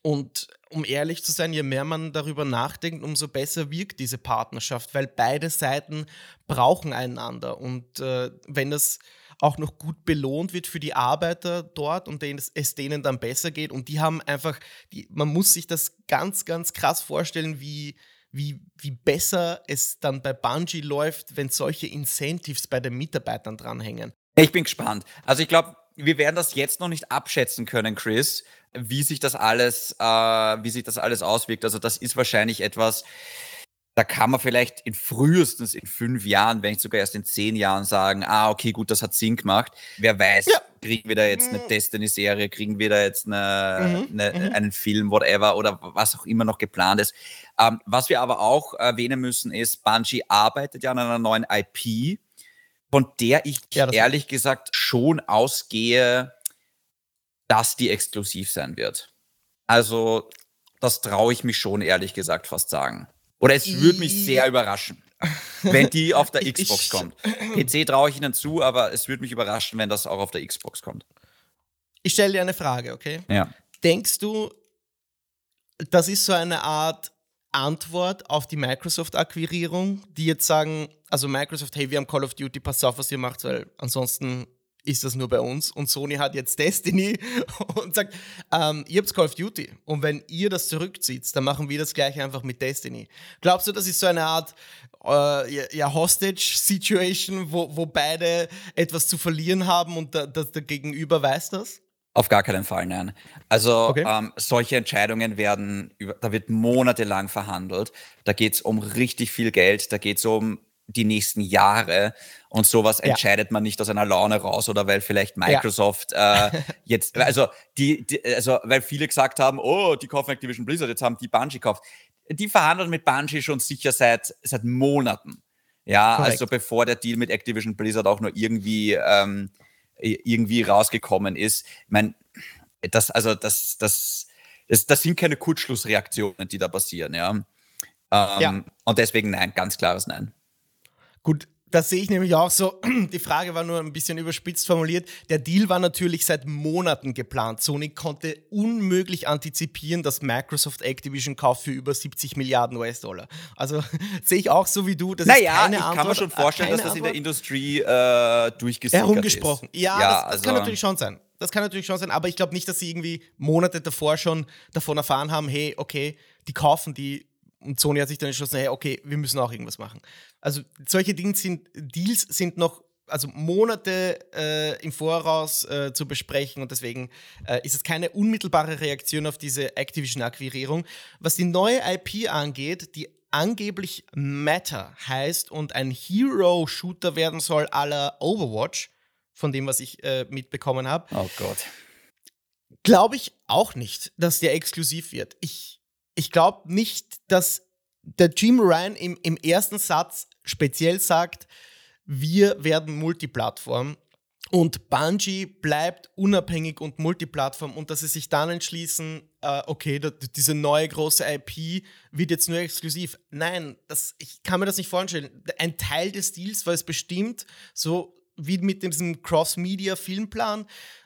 Und um ehrlich zu sein, je mehr man darüber nachdenkt, umso besser wirkt diese Partnerschaft, weil beide Seiten brauchen einander. Und äh, wenn das auch noch gut belohnt wird für die Arbeiter dort und denen es denen dann besser geht. Und die haben einfach, die, man muss sich das ganz, ganz krass vorstellen, wie, wie, wie besser es dann bei Bungie läuft, wenn solche Incentives bei den Mitarbeitern dranhängen. Ich bin gespannt. Also ich glaube, wir werden das jetzt noch nicht abschätzen können, Chris, wie sich das alles, äh, wie sich das alles auswirkt. Also das ist wahrscheinlich etwas, da kann man vielleicht in frühestens in fünf Jahren, wenn nicht sogar erst in zehn Jahren sagen, ah, okay, gut, das hat Sinn gemacht. Wer weiß, ja. kriegen wir da jetzt eine mhm. Destiny-Serie, kriegen wir da jetzt eine, mhm. eine, mhm. einen Film, whatever, oder was auch immer noch geplant ist. Ähm, was wir aber auch erwähnen müssen, ist, Bungie arbeitet ja an einer neuen IP, von der ich ja, ehrlich gesagt schon ausgehe, dass die exklusiv sein wird. Also, das traue ich mich schon ehrlich gesagt fast sagen. Oder es würde mich sehr überraschen, wenn die auf der <laughs> Xbox kommt. <clears throat> PC traue ich ihnen zu, aber es würde mich überraschen, wenn das auch auf der Xbox kommt. Ich stelle dir eine Frage, okay? Ja. Denkst du, das ist so eine Art Antwort auf die Microsoft-Akquirierung, die jetzt sagen, also Microsoft, hey, wir haben Call of Duty, pass auf, was ihr macht, weil ansonsten ist das nur bei uns. Und Sony hat jetzt Destiny <laughs> und sagt, ähm, ihr habt Call of Duty. Und wenn ihr das zurückzieht, dann machen wir das gleiche einfach mit Destiny. Glaubst du, das ist so eine Art äh, ja, Hostage-Situation, wo, wo beide etwas zu verlieren haben und da, das, der Gegenüber weiß das? Auf gar keinen Fall, nein. Also okay. ähm, solche Entscheidungen werden, da wird monatelang verhandelt. Da geht es um richtig viel Geld, da geht es um die nächsten Jahre. Und sowas ja. entscheidet man nicht aus einer Laune raus oder weil vielleicht Microsoft ja. äh, <laughs> jetzt, also die, die, also weil viele gesagt haben, oh, die kaufen Activision Blizzard, jetzt haben die Bungie gekauft. die verhandeln mit Bungie schon sicher seit, seit Monaten. Ja, Correct. also bevor der Deal mit Activision Blizzard auch nur irgendwie, ähm, irgendwie rausgekommen ist. Ich meine, das, also das, das, das, das sind keine Kurzschlussreaktionen, die da passieren, ja. Ähm, ja. Und deswegen nein, ganz klares Nein. Gut, das sehe ich nämlich auch so. <clears throat> Die Frage war nur ein bisschen überspitzt formuliert. Der Deal war natürlich seit Monaten geplant. Sony konnte unmöglich antizipieren, dass Microsoft Activision kauft für über 70 Milliarden US-Dollar. Also <laughs> sehe ich auch so wie du. Das naja, ist keine ich Antwort, kann mir schon vorstellen, dass das in der Industrie äh, Herumgesprochen. ist. Ja, ja das, das also kann natürlich schon sein. Das kann natürlich schon sein, aber ich glaube nicht, dass sie irgendwie Monate davor schon davon erfahren haben, hey, okay, die kaufen die und Sony hat sich dann entschlossen, hey, okay, wir müssen auch irgendwas machen. Also solche Dinge sind, Deals sind noch also Monate äh, im Voraus äh, zu besprechen und deswegen äh, ist es keine unmittelbare Reaktion auf diese Activision-Akquirierung. Was die neue IP angeht, die angeblich Matter heißt und ein Hero-Shooter werden soll aller Overwatch, von dem, was ich äh, mitbekommen habe. Oh Gott. Glaube ich auch nicht, dass der exklusiv wird. Ich ich glaube nicht, dass der Jim Ryan im, im ersten Satz speziell sagt, wir werden Multiplattform und Bungie bleibt unabhängig und Multiplattform und dass sie sich dann entschließen, äh, okay, da, diese neue große IP wird jetzt nur exklusiv. Nein, das, ich kann mir das nicht vorstellen. Ein Teil des Deals war es bestimmt, so wie mit diesem Cross-Media-Filmplan,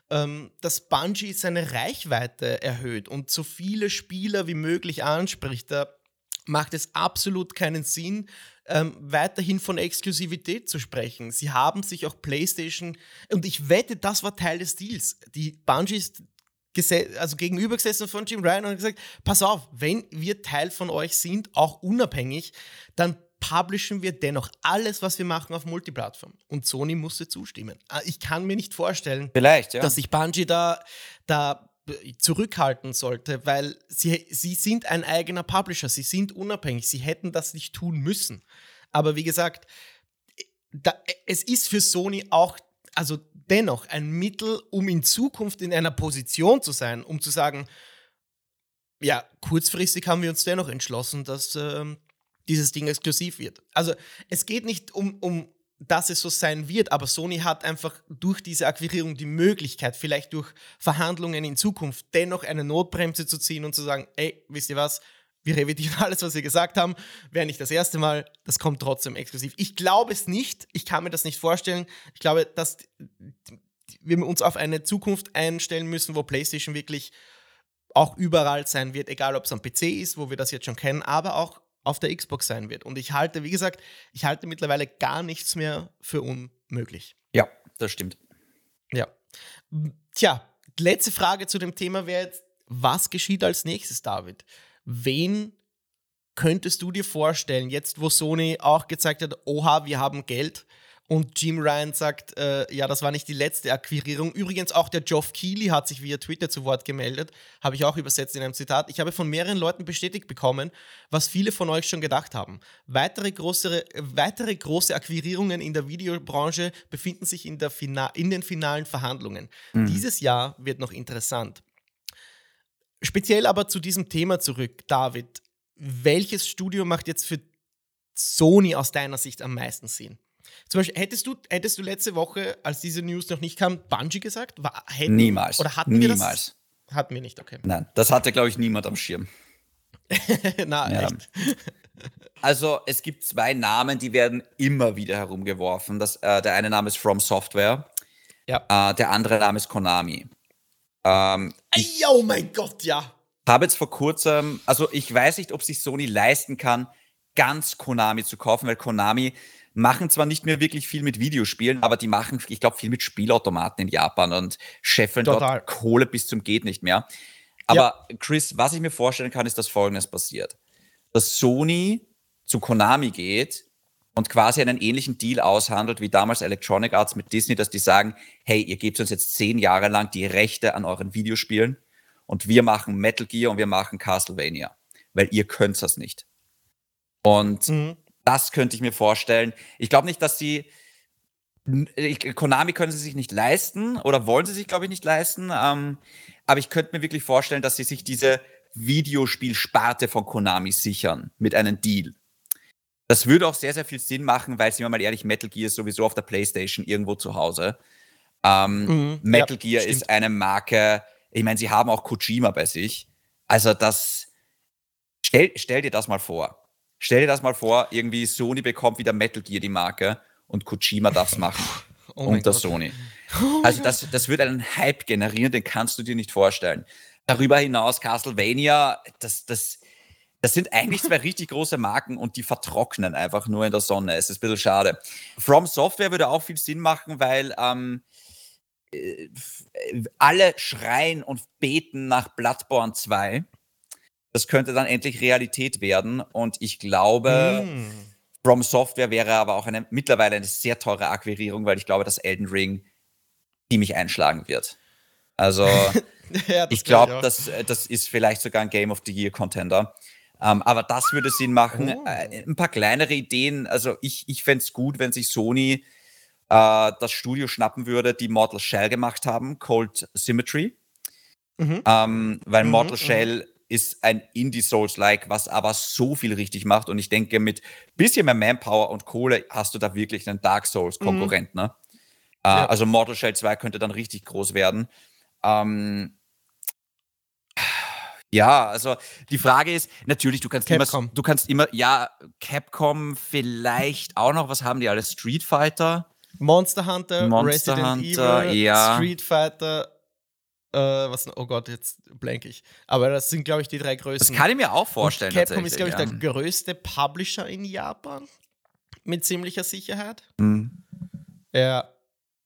ähm, dass Bungie seine Reichweite erhöht und so viele Spieler wie möglich anspricht. Da macht es absolut keinen Sinn, ähm, weiterhin von Exklusivität zu sprechen. Sie haben sich auch PlayStation, und ich wette, das war Teil des Deals. Die Bungie ist also gegenübergesessen von Jim Ryan und gesagt, pass auf, wenn wir Teil von euch sind, auch unabhängig, dann publishen wir dennoch alles, was wir machen, auf Multiplattform. Und Sony musste zustimmen. Ah, ich kann mir nicht vorstellen, Vielleicht, ja. dass sich Bungie da, da zurückhalten sollte, weil sie, sie sind ein eigener Publisher, sie sind unabhängig, sie hätten das nicht tun müssen. Aber wie gesagt, da, es ist für Sony auch, also dennoch ein Mittel, um in Zukunft in einer Position zu sein, um zu sagen, ja, kurzfristig haben wir uns dennoch entschlossen, dass, ähm, dieses Ding exklusiv wird. Also es geht nicht um, um dass es so sein wird, aber Sony hat einfach durch diese Akquirierung die Möglichkeit, vielleicht durch Verhandlungen in Zukunft, dennoch eine Notbremse zu ziehen und zu sagen, ey, wisst ihr was, wir revidieren <laughs> alles, was wir gesagt haben, wäre nicht das erste Mal, das kommt trotzdem exklusiv. Ich glaube es nicht, ich kann mir das nicht vorstellen. Ich glaube, dass wir uns auf eine Zukunft einstellen müssen, wo PlayStation wirklich auch überall sein wird, egal ob es am PC ist, wo wir das jetzt schon kennen, aber auch auf der Xbox sein wird. Und ich halte, wie gesagt, ich halte mittlerweile gar nichts mehr für unmöglich. Ja, das stimmt. Ja. Tja, letzte Frage zu dem Thema wäre jetzt, was geschieht als nächstes, David? Wen könntest du dir vorstellen, jetzt wo Sony auch gezeigt hat, oha, wir haben Geld, und Jim Ryan sagt, äh, ja, das war nicht die letzte Akquirierung. Übrigens auch der Geoff Keighley hat sich via Twitter zu Wort gemeldet, habe ich auch übersetzt in einem Zitat. Ich habe von mehreren Leuten bestätigt bekommen, was viele von euch schon gedacht haben. Weitere große, weitere große Akquirierungen in der Videobranche befinden sich in, Fina in den finalen Verhandlungen. Mhm. Dieses Jahr wird noch interessant. Speziell aber zu diesem Thema zurück, David. Welches Studio macht jetzt für Sony aus deiner Sicht am meisten Sinn? Zum Beispiel, hättest du, hättest du letzte Woche, als diese News noch nicht kam, Bungie gesagt? War, hätten, Niemals. Oder hatten Niemals. wir das? Hatten wir nicht, okay. Nein, das hatte, glaube ich, niemand am Schirm. <laughs> Na, ja. echt? <laughs> Also, es gibt zwei Namen, die werden immer wieder herumgeworfen. Das, äh, der eine Name ist From Software. Ja. Äh, der andere Name ist Konami. Ähm, oh mein Gott, ja. Habe jetzt vor kurzem, also ich weiß nicht, ob sich Sony leisten kann, ganz Konami zu kaufen, weil Konami machen zwar nicht mehr wirklich viel mit Videospielen, aber die machen, ich glaube, viel mit Spielautomaten in Japan und scheffeln Total. dort Kohle bis zum geht nicht mehr. Aber ja. Chris, was ich mir vorstellen kann, ist, dass Folgendes passiert. Dass Sony zu Konami geht und quasi einen ähnlichen Deal aushandelt wie damals Electronic Arts mit Disney, dass die sagen, hey, ihr gebt uns jetzt zehn Jahre lang die Rechte an euren Videospielen und wir machen Metal Gear und wir machen Castlevania, weil ihr könnt das nicht. Und mhm. Das könnte ich mir vorstellen. Ich glaube nicht, dass sie. Konami können sie sich nicht leisten oder wollen sie sich, glaube ich, nicht leisten. Ähm, aber ich könnte mir wirklich vorstellen, dass sie sich diese Videospielsparte von Konami sichern mit einem Deal. Das würde auch sehr, sehr viel Sinn machen, weil, sind wir mal ehrlich, Metal Gear ist sowieso auf der PlayStation irgendwo zu Hause. Ähm, mhm, Metal ja, Gear stimmt. ist eine Marke, ich meine, sie haben auch Kojima bei sich. Also das, stell, stell dir das mal vor. Stell dir das mal vor, irgendwie Sony bekommt wieder Metal Gear die Marke und Kojima darf es <laughs> machen. oh unter Gott. Sony. <laughs> Oh also das, das wird einen Hype generieren, den kannst du dir nicht vorstellen. Darüber hinaus Castlevania, das, das, das sind eigentlich zwei <laughs> richtig große Marken und die vertrocknen einfach nur in der Sonne. Es ist ein bisschen schade. From Software würde auch viel Sinn machen, weil ähm, äh, alle schreien und beten nach Bloodborne 2. Das könnte dann endlich Realität werden und ich glaube, mm. From Software wäre aber auch eine, mittlerweile eine sehr teure Akquirierung, weil ich glaube, dass Elden Ring ziemlich einschlagen wird. Also <laughs> ja, ich glaube, das, äh, das ist vielleicht sogar ein Game of the Year Contender. Ähm, aber das würde Sinn machen. Oh. Äh, ein paar kleinere Ideen. Also ich, ich fände es gut, wenn sich Sony äh, das Studio schnappen würde, die Mortal Shell gemacht haben, Cold Symmetry. Mhm. Ähm, weil mhm, Mortal mhm. Shell ist ein Indie-Souls-like, was aber so viel richtig macht. Und ich denke, mit bisschen mehr Manpower und Kohle hast du da wirklich einen Dark Souls-Konkurrent. Mhm. Ne? Äh, ja. Also Mortal Shell 2 könnte dann richtig groß werden. Ähm, ja, also die Frage ist, natürlich, du kannst Capcom. immer, du kannst immer, ja, Capcom vielleicht auch noch, was haben die alle? Street Fighter? Monster Hunter, Monster Resident Hunter, Evil, ja. Street Fighter, äh, was, oh Gott, jetzt blank ich. Aber das sind, glaube ich, die drei größten. Das kann ich mir auch vorstellen. Und Capcom ist, glaube ich, ja. der größte Publisher in Japan. Mit ziemlicher Sicherheit. Mhm. Ja,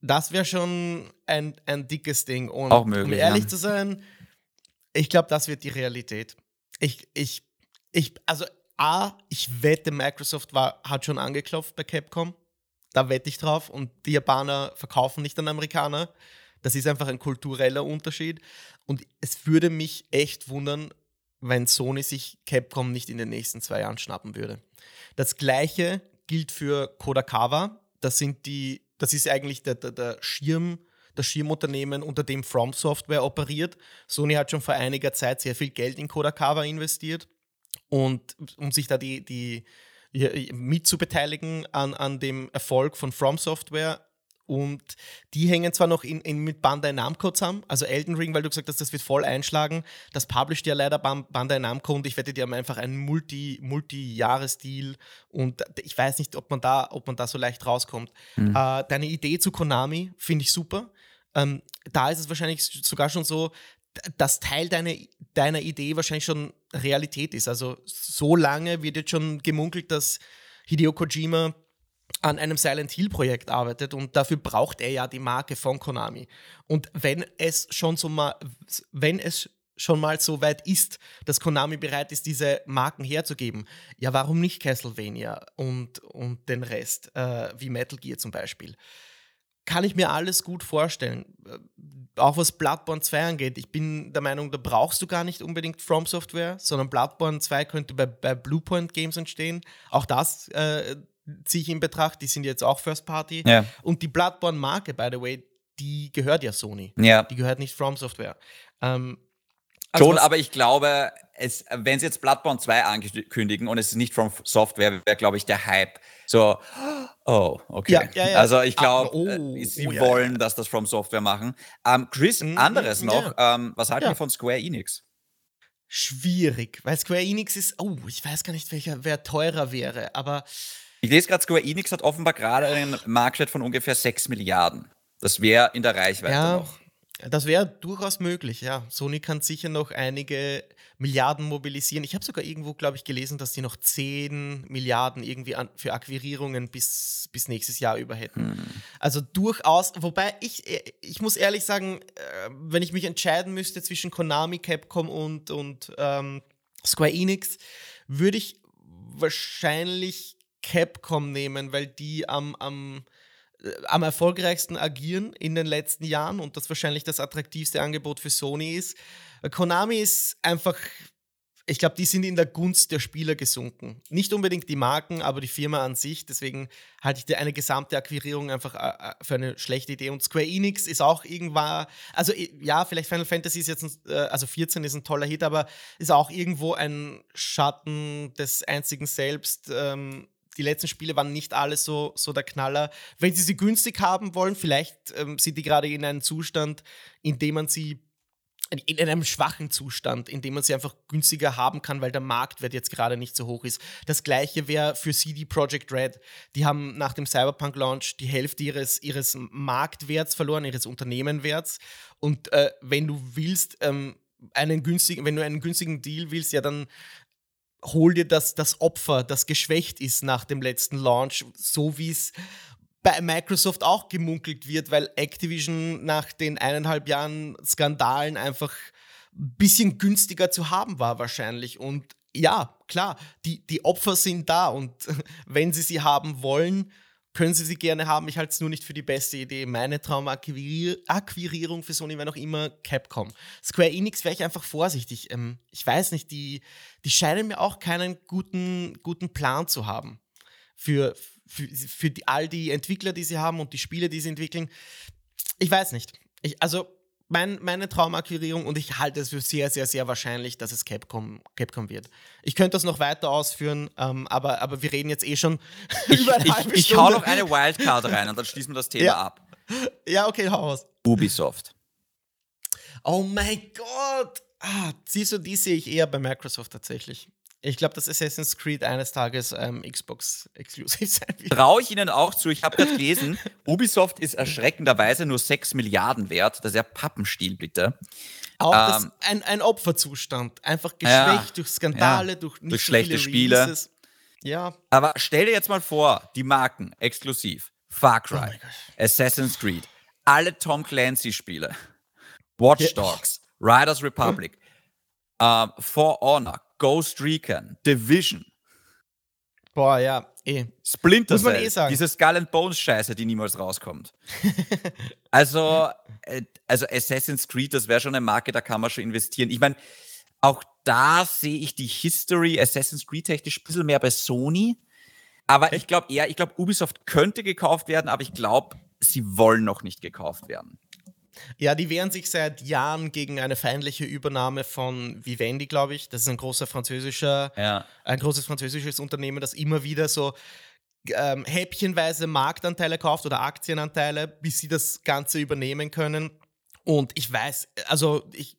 das wäre schon ein, ein dickes Ding. Und auch möglich. Um ehrlich ja. zu sein, ich glaube, das wird die Realität. Ich, ich, ich, also A, ich wette, Microsoft war, hat schon angeklopft bei Capcom. Da wette ich drauf. Und die Japaner verkaufen nicht an Amerikaner. Das ist einfach ein kultureller Unterschied. Und es würde mich echt wundern, wenn Sony sich Capcom nicht in den nächsten zwei Jahren schnappen würde. Das gleiche gilt für Kodakawa. Das sind die, das ist eigentlich der, der, der Schirm das Schirmunternehmen, unter dem From Software operiert. Sony hat schon vor einiger Zeit sehr viel Geld in Kodakawa investiert und um sich da die, die mitzubeteiligen an, an dem Erfolg von From Software. Und die hängen zwar noch in, in, mit Bandai Namco zusammen, also Elden Ring, weil du gesagt hast, das wird voll einschlagen. Das publisht ja leider Bandai Namco und ich wette, die haben einfach einen Multi, Multi-Jahres-Deal und ich weiß nicht, ob man da, ob man da so leicht rauskommt. Mhm. Äh, deine Idee zu Konami finde ich super. Ähm, da ist es wahrscheinlich sogar schon so, dass Teil deiner, deiner Idee wahrscheinlich schon Realität ist. Also so lange wird jetzt schon gemunkelt, dass Hideo Kojima an einem Silent Hill Projekt arbeitet und dafür braucht er ja die Marke von Konami. Und wenn es schon so mal, wenn es schon mal so weit ist, dass Konami bereit ist, diese Marken herzugeben, ja, warum nicht Castlevania und, und den Rest, äh, wie Metal Gear zum Beispiel? kann ich mir alles gut vorstellen. Äh, auch was Bloodborne 2 angeht. Ich bin der Meinung, da brauchst du gar nicht unbedingt From Software, sondern Bloodborne 2 könnte bei, bei Bluepoint Games entstehen. Auch das äh, ziehe ich in Betracht. Die sind jetzt auch First Party. Ja. Und die Bloodborne-Marke, by the way, die gehört ja Sony. Ja. Die gehört nicht From Software. Ähm, also Schon, aber ich glaube, es, wenn sie jetzt Bloodborne 2 ankündigen und es ist nicht From Software, wäre, glaube ich, der Hype so, oh, okay. Ja, ja, ja. Also ich glaube, oh, äh, sie oh, wollen, dass das From Software machen. Ähm, Chris, mhm, anderes noch. Ähm, was halten wir von Square Enix? Schwierig, weil Square Enix ist, oh, ich weiß gar nicht, welcher, wer teurer wäre, aber. Ich lese gerade, Square Enix hat offenbar gerade einen Marktwert von ungefähr 6 Milliarden. Das wäre in der Reichweite noch. Das wäre durchaus möglich, ja. Sony kann sicher noch einige Milliarden mobilisieren. Ich habe sogar irgendwo, glaube ich, gelesen, dass die noch 10 Milliarden irgendwie an, für Akquirierungen bis, bis nächstes Jahr über hätten. Mhm. Also durchaus, wobei ich, ich muss ehrlich sagen, äh, wenn ich mich entscheiden müsste zwischen Konami, Capcom und, und ähm, Square Enix, würde ich wahrscheinlich Capcom nehmen, weil die am, am äh, am erfolgreichsten agieren in den letzten Jahren und das wahrscheinlich das attraktivste Angebot für Sony ist. Konami ist einfach, ich glaube, die sind in der Gunst der Spieler gesunken. Nicht unbedingt die Marken, aber die Firma an sich. Deswegen halte ich eine gesamte Akquirierung einfach äh, äh, für eine schlechte Idee. Und Square Enix ist auch irgendwann, also ja, vielleicht Final Fantasy ist jetzt, ein, also 14 ist ein toller Hit, aber ist auch irgendwo ein Schatten des einzigen Selbst. Ähm, die letzten Spiele waren nicht alle so, so der Knaller. Wenn sie sie günstig haben wollen, vielleicht ähm, sind die gerade in einem Zustand, in dem man sie in einem schwachen Zustand, in dem man sie einfach günstiger haben kann, weil der Marktwert jetzt gerade nicht so hoch ist. Das gleiche wäre für CD Projekt Red. Die haben nach dem Cyberpunk-Launch die Hälfte ihres, ihres Marktwerts verloren, ihres Unternehmenwerts. Und äh, wenn du willst, ähm, einen günstigen, wenn du einen günstigen Deal willst, ja, dann hol dir das, das Opfer, das geschwächt ist nach dem letzten Launch, so wie es bei Microsoft auch gemunkelt wird, weil Activision nach den eineinhalb Jahren Skandalen einfach ein bisschen günstiger zu haben war wahrscheinlich. Und ja, klar, die, die Opfer sind da und <laughs> wenn sie sie haben wollen, können sie sie gerne haben. Ich halte es nur nicht für die beste Idee. Meine Traumakquirierung für Sony wäre noch immer Capcom. Square Enix wäre ich einfach vorsichtig. Ähm, ich weiß nicht, die, die scheinen mir auch keinen guten, guten Plan zu haben für, für, für die, all die Entwickler, die sie haben und die Spiele, die sie entwickeln. Ich weiß nicht. Ich, also mein, meine Traumakquirierung und ich halte es für sehr, sehr, sehr wahrscheinlich, dass es Capcom, Capcom wird. Ich könnte das noch weiter ausführen, ähm, aber, aber wir reden jetzt eh schon ich, <laughs> über eine ich, halbe Ich hau noch eine Wildcard rein und dann schließen wir das Thema ja. ab. <laughs> Ja, okay, hau aus. Ubisoft. Oh mein Gott! Ah, siehst du, die sehe ich eher bei Microsoft tatsächlich. Ich glaube, dass Assassin's Creed eines Tages ähm, Xbox exklusiv <laughs> sein wird. Traue ich Ihnen auch zu. Ich habe gerade gelesen, <laughs> Ubisoft ist erschreckenderweise nur 6 Milliarden wert. Das ist ja Pappenstiel, bitte. Auch ähm, das, ein, ein Opferzustand. Einfach geschwächt ja, durch Skandale, ja, durch, nicht durch so schlechte Spiele. Releases. Ja. Aber stell dir jetzt mal vor, die Marken exklusiv. Far Cry, oh Assassin's Creed, alle Tom Clancy-Spiele, Watch Dogs. Riders Republic, hm. <laughs> uh, For Honor, Ghost Recon, Division. Boah, ja, eh. Splinter Muss man Cell, eh sagen. diese Skull and Bones Scheiße, die niemals rauskommt. <laughs> also, äh, also Assassin's Creed, das wäre schon eine Marke, da kann man schon investieren. Ich meine, auch da sehe ich die History Assassin's Creed technisch ein bisschen mehr bei Sony. Aber ich glaube eher, ich glaube, Ubisoft könnte gekauft werden, aber ich glaube, sie wollen noch nicht gekauft werden. Ja, die wehren sich seit Jahren gegen eine feindliche Übernahme von Vivendi, glaube ich. Das ist ein großer französischer, ja. ein großes französisches Unternehmen, das immer wieder so ähm, häppchenweise Marktanteile kauft oder Aktienanteile, bis sie das Ganze übernehmen können. Und ich weiß, also ich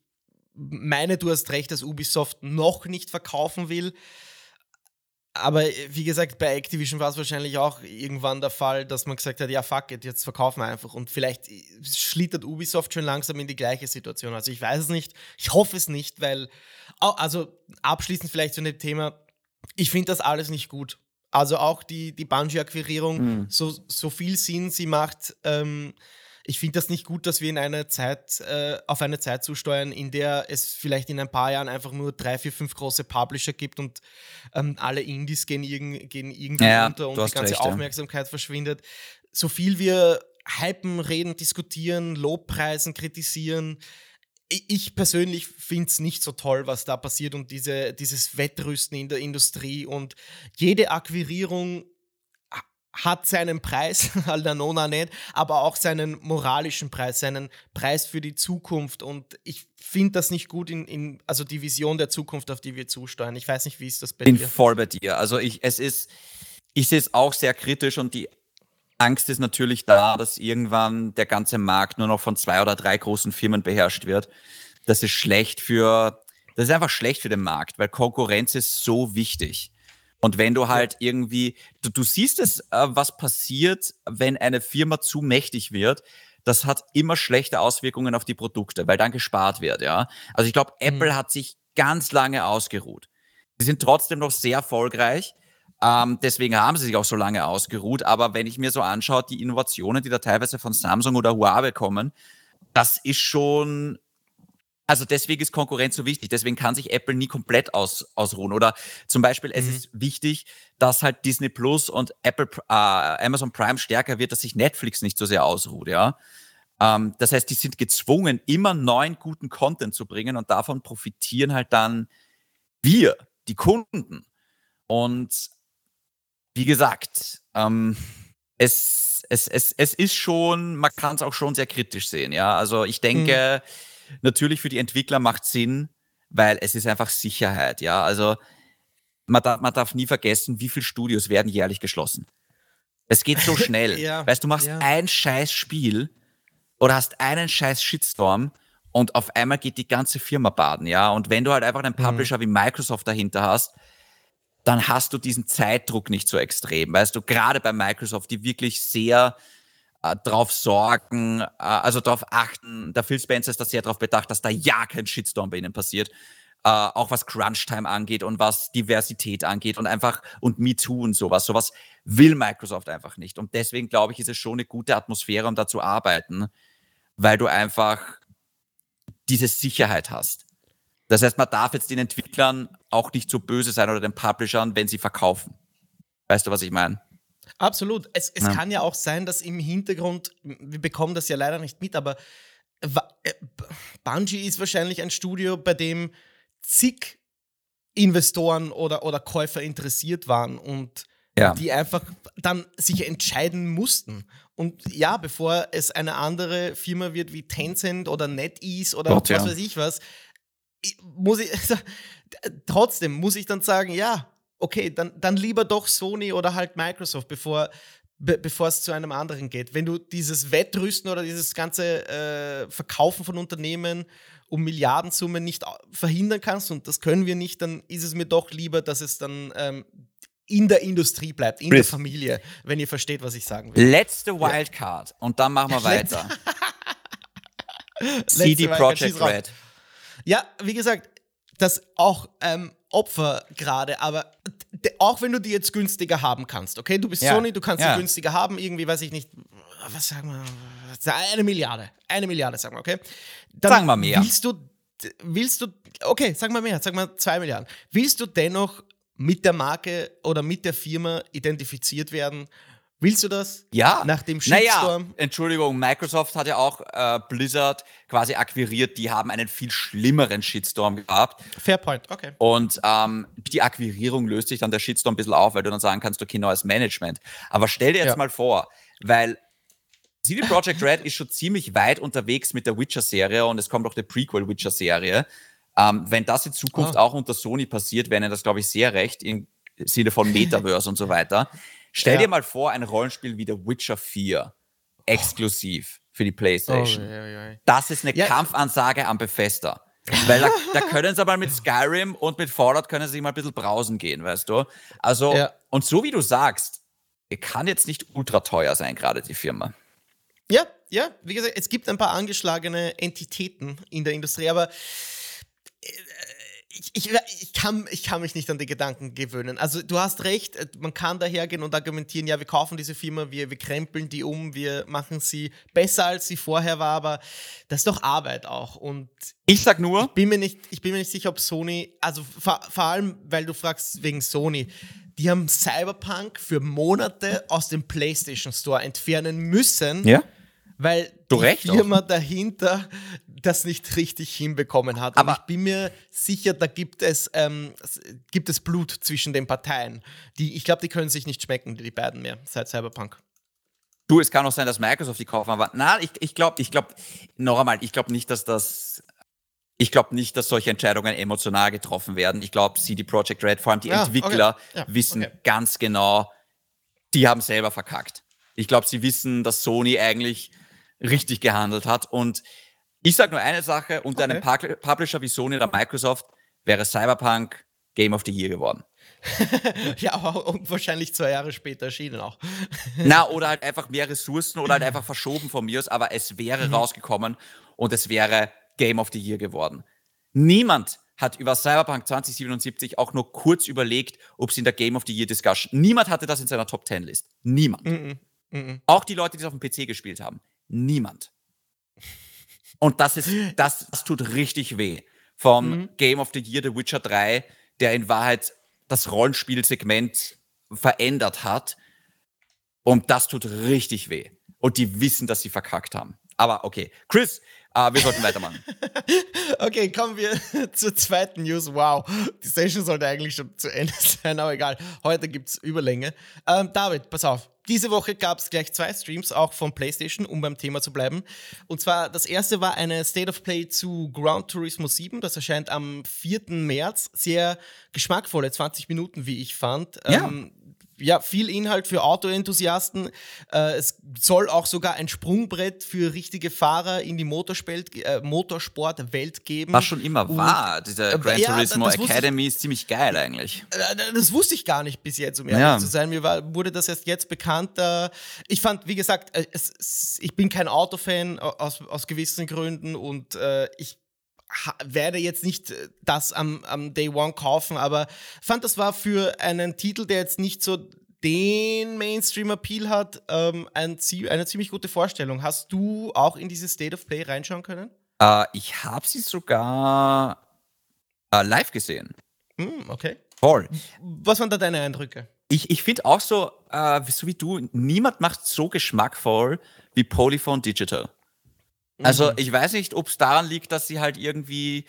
meine, du hast recht, dass Ubisoft noch nicht verkaufen will. Aber äh, wie gesagt, bei Activision war es wahrscheinlich auch irgendwann der Fall, dass man gesagt hat, ja fuck it, jetzt verkaufen wir einfach. Und vielleicht äh, schlittert Ubisoft schon langsam in die gleiche Situation. Also ich weiß es nicht, ich hoffe es nicht, weil, also abschließend vielleicht zu dem Thema, ich finde das alles nicht gut. Also auch die, die Bungie-Akquirierung, mhm. so, so viel Sinn sie macht, ähm, ich finde das nicht gut, dass wir in eine Zeit, äh, auf eine Zeit zusteuern, in der es vielleicht in ein paar Jahren einfach nur drei, vier, fünf große Publisher gibt und ähm, alle Indies gehen, irg gehen irgendwie ja, unter und die ganze recht, Aufmerksamkeit ja. verschwindet. So viel wir hypen, reden, diskutieren, Lobpreisen, kritisieren, ich persönlich finde es nicht so toll, was da passiert und diese, dieses Wettrüsten in der Industrie und jede Akquirierung hat seinen Preis, <laughs> Aldanona nicht, aber auch seinen moralischen Preis, seinen Preis für die Zukunft. Und ich finde das nicht gut in, in, also die Vision der Zukunft, auf die wir zusteuern. Ich weiß nicht, wie ist das bei dir? Bin voll bei dir. Also ich, es ist, ich sehe es auch sehr kritisch und die Angst ist natürlich da, dass irgendwann der ganze Markt nur noch von zwei oder drei großen Firmen beherrscht wird. Das ist schlecht für, das ist einfach schlecht für den Markt, weil Konkurrenz ist so wichtig. Und wenn du halt irgendwie, du, du siehst es, äh, was passiert, wenn eine Firma zu mächtig wird. Das hat immer schlechte Auswirkungen auf die Produkte, weil dann gespart wird, ja. Also ich glaube, Apple mhm. hat sich ganz lange ausgeruht. Sie sind trotzdem noch sehr erfolgreich. Ähm, deswegen haben sie sich auch so lange ausgeruht. Aber wenn ich mir so anschaue, die Innovationen, die da teilweise von Samsung oder Huawei kommen, das ist schon also deswegen ist Konkurrenz so wichtig. Deswegen kann sich Apple nie komplett aus, ausruhen. Oder zum Beispiel, es mhm. ist wichtig, dass halt Disney Plus und Apple, äh, Amazon Prime stärker wird, dass sich Netflix nicht so sehr ausruht, ja. Ähm, das heißt, die sind gezwungen, immer neuen guten Content zu bringen und davon profitieren halt dann wir, die Kunden. Und wie gesagt, ähm, es, es, es, es ist schon, man kann es auch schon sehr kritisch sehen, ja. Also ich denke, mhm. Natürlich für die Entwickler macht Sinn, weil es ist einfach Sicherheit, ja. Also man darf, man darf nie vergessen, wie viele Studios werden jährlich geschlossen. Es geht so <laughs> schnell. ja, weißt du, machst ja. ein scheiß Spiel oder hast einen scheiß Shitstorm und auf einmal geht die ganze Firma baden, ja. Und wenn du halt einfach einen mhm. Publisher mhm. wie Microsoft dahinter hast, dann hast du diesen Zeitdruck nicht so extrem. Weißt du, gerade bei Microsoft, die wirklich sehr äh, drauf sorgen, äh, also darauf achten, der Phil Spencer ist da sehr darauf bedacht, dass da ja kein Shitstorm bei ihnen passiert. Äh, auch was Crunch-Time angeht und was Diversität angeht und einfach und MeToo und sowas. Sowas will Microsoft einfach nicht. Und deswegen glaube ich, ist es schon eine gute Atmosphäre, um da zu arbeiten, weil du einfach diese Sicherheit hast. Das heißt, man darf jetzt den Entwicklern auch nicht so böse sein oder den Publishern, wenn sie verkaufen. Weißt du, was ich meine? Absolut. Es, es ja. kann ja auch sein, dass im Hintergrund, wir bekommen das ja leider nicht mit, aber äh, Bungie ist wahrscheinlich ein Studio, bei dem zig Investoren oder, oder Käufer interessiert waren und ja. die einfach dann sich entscheiden mussten. Und ja, bevor es eine andere Firma wird wie Tencent oder NetEase oder Gott, was ja. weiß ich was, muss ich, <laughs> trotzdem muss ich dann sagen, ja, okay, dann, dann lieber doch Sony oder halt Microsoft, bevor, be, bevor es zu einem anderen geht. Wenn du dieses Wettrüsten oder dieses ganze äh, Verkaufen von Unternehmen um Milliardensummen nicht verhindern kannst, und das können wir nicht, dann ist es mir doch lieber, dass es dann ähm, in der Industrie bleibt, in Chris. der Familie, wenn ihr versteht, was ich sagen will. Letzte Wildcard ja. und dann machen wir <laughs> weiter. <laughs> CD Projekt Red. Ja, wie gesagt, das auch ähm, Opfer gerade, aber auch wenn du die jetzt günstiger haben kannst, okay? Du bist ja. Sony, du kannst ja. sie günstiger haben, irgendwie, weiß ich nicht, was sagen wir, eine Milliarde, eine Milliarde, sagen wir, okay? Dann sagen wir mehr. Willst du, willst du, okay, sagen wir mehr, sagen wir zwei Milliarden. Willst du dennoch mit der Marke oder mit der Firma identifiziert werden Willst du das? Ja. Nach dem Shitstorm? Naja, Entschuldigung, Microsoft hat ja auch äh, Blizzard quasi akquiriert. Die haben einen viel schlimmeren Shitstorm gehabt. Fair point, okay. Und ähm, die Akquirierung löst sich dann der Shitstorm ein bisschen auf, weil du dann sagen kannst, okay, neues Management. Aber stell dir jetzt ja. mal vor, weil CD Projekt Red ist schon ziemlich weit unterwegs mit der Witcher-Serie und es kommt auch der Prequel-Witcher-Serie. Ähm, wenn das in Zukunft oh. auch unter Sony passiert, wäre das, glaube ich, sehr recht im Sinne von Metaverse und so weiter. Stell ja. dir mal vor, ein Rollenspiel wie The Witcher 4 exklusiv oh. für die PlayStation. Oh, ja, ja, das ist eine Kampfansage am Bethesda. Weil da, <laughs> da, können sie aber mit Skyrim und mit Fallout können sie mal ein bisschen brausen gehen, weißt du? Also, und so wie du sagst, kann jetzt nicht ultra teuer sein, gerade die Firma. Ja, ja, wie gesagt, es gibt ein paar angeschlagene Entitäten in der Industrie, aber ich, ich, ich, kann, ich kann mich nicht an die Gedanken gewöhnen. Also du hast recht, äh, man kann dahergehen und argumentieren, ja, wir kaufen diese Firma, wir, wir krempeln die um, wir machen sie besser, als sie vorher war, aber das ist doch Arbeit auch. Und ich sag nur, ich bin mir nicht, ich bin mir nicht sicher, ob Sony, also vor, vor allem, weil du fragst wegen Sony, die haben Cyberpunk für Monate aus dem PlayStation Store entfernen müssen. Ja weil du die Firma auch. dahinter das nicht richtig hinbekommen hat. Aber Und ich bin mir sicher, da gibt es, ähm, gibt es Blut zwischen den Parteien. Die, ich glaube, die können sich nicht schmecken, die beiden mehr, seit Cyberpunk. Du, es kann auch sein, dass Microsoft die kaufen, aber nein, ich, ich glaube, ich glaube, noch einmal, ich glaube nicht, dass das, ich glaube nicht, dass solche Entscheidungen emotional getroffen werden. Ich glaube, CD Projekt Red, vor allem die ja, Entwickler, okay. ja, wissen okay. ganz genau, die haben selber verkackt. Ich glaube, sie wissen, dass Sony eigentlich richtig gehandelt hat. Und ich sage nur eine Sache, unter okay. einem Publisher wie Sony oder Microsoft wäre Cyberpunk Game of the Year geworden. <laughs> ja, und wahrscheinlich zwei Jahre später erschienen auch. <laughs> Na, oder halt einfach mehr Ressourcen oder halt einfach verschoben von mir aus, aber es wäre mhm. rausgekommen und es wäre Game of the Year geworden. Niemand hat über Cyberpunk 2077 auch nur kurz überlegt, ob es in der Game of the Year Discussion. Niemand hatte das in seiner Top 10 List. Niemand. Mhm. Mhm. Auch die Leute, die es auf dem PC gespielt haben. Niemand. Und das ist, <gasps> das, das tut richtig weh. Vom mhm. Game of the Year The Witcher 3, der in Wahrheit das Rollenspielsegment verändert hat. Und das tut richtig weh. Und die wissen, dass sie verkackt haben. Aber okay. Chris, Aber wir sollten weitermachen. <laughs> okay, kommen wir <laughs> zur zweiten News. Wow, die Session sollte eigentlich schon zu Ende <laughs> sein, aber egal. Heute gibt es Überlänge. Ähm, David, pass auf. Diese Woche gab es gleich zwei Streams, auch von PlayStation, um beim Thema zu bleiben. Und zwar, das erste war eine State of Play zu Ground Turismo 7. Das erscheint am 4. März. Sehr geschmackvolle 20 Minuten, wie ich fand. Ja. Ähm, ja, viel Inhalt für Autoenthusiasten. Äh, es soll auch sogar ein Sprungbrett für richtige Fahrer in die äh, Motorsportwelt geben. Was schon immer Und- war. Diese Äh, Gran ja, Turismo wusste ich- Academy ist ziemlich geil eigentlich. Äh, Das wusste ich gar nicht bis jetzt, um ehrlich Ja. zu sein. Mir war, wurde das erst jetzt bekannt. Ich fand, wie gesagt, äh, es, es, ich bin kein Autofan au- aus, aus gewissen Gründen und äh, ich werde jetzt nicht äh, das am, am Day One kaufen, aber fand, das war für einen Titel, der jetzt nicht so den Mainstream-Appeal hat, ähm, ein, eine ziemlich gute Vorstellung. Hast du auch in diese State of Play reinschauen können? Äh, ich habe sie sogar äh, live gesehen. Hm, okay. Voll. Was waren da deine Eindrücke? Ich, ich finde auch so, äh, so wie du, niemand macht so geschmackvoll wie Polyphone Digital. Also ich weiß nicht, ob es daran liegt, dass sie halt irgendwie,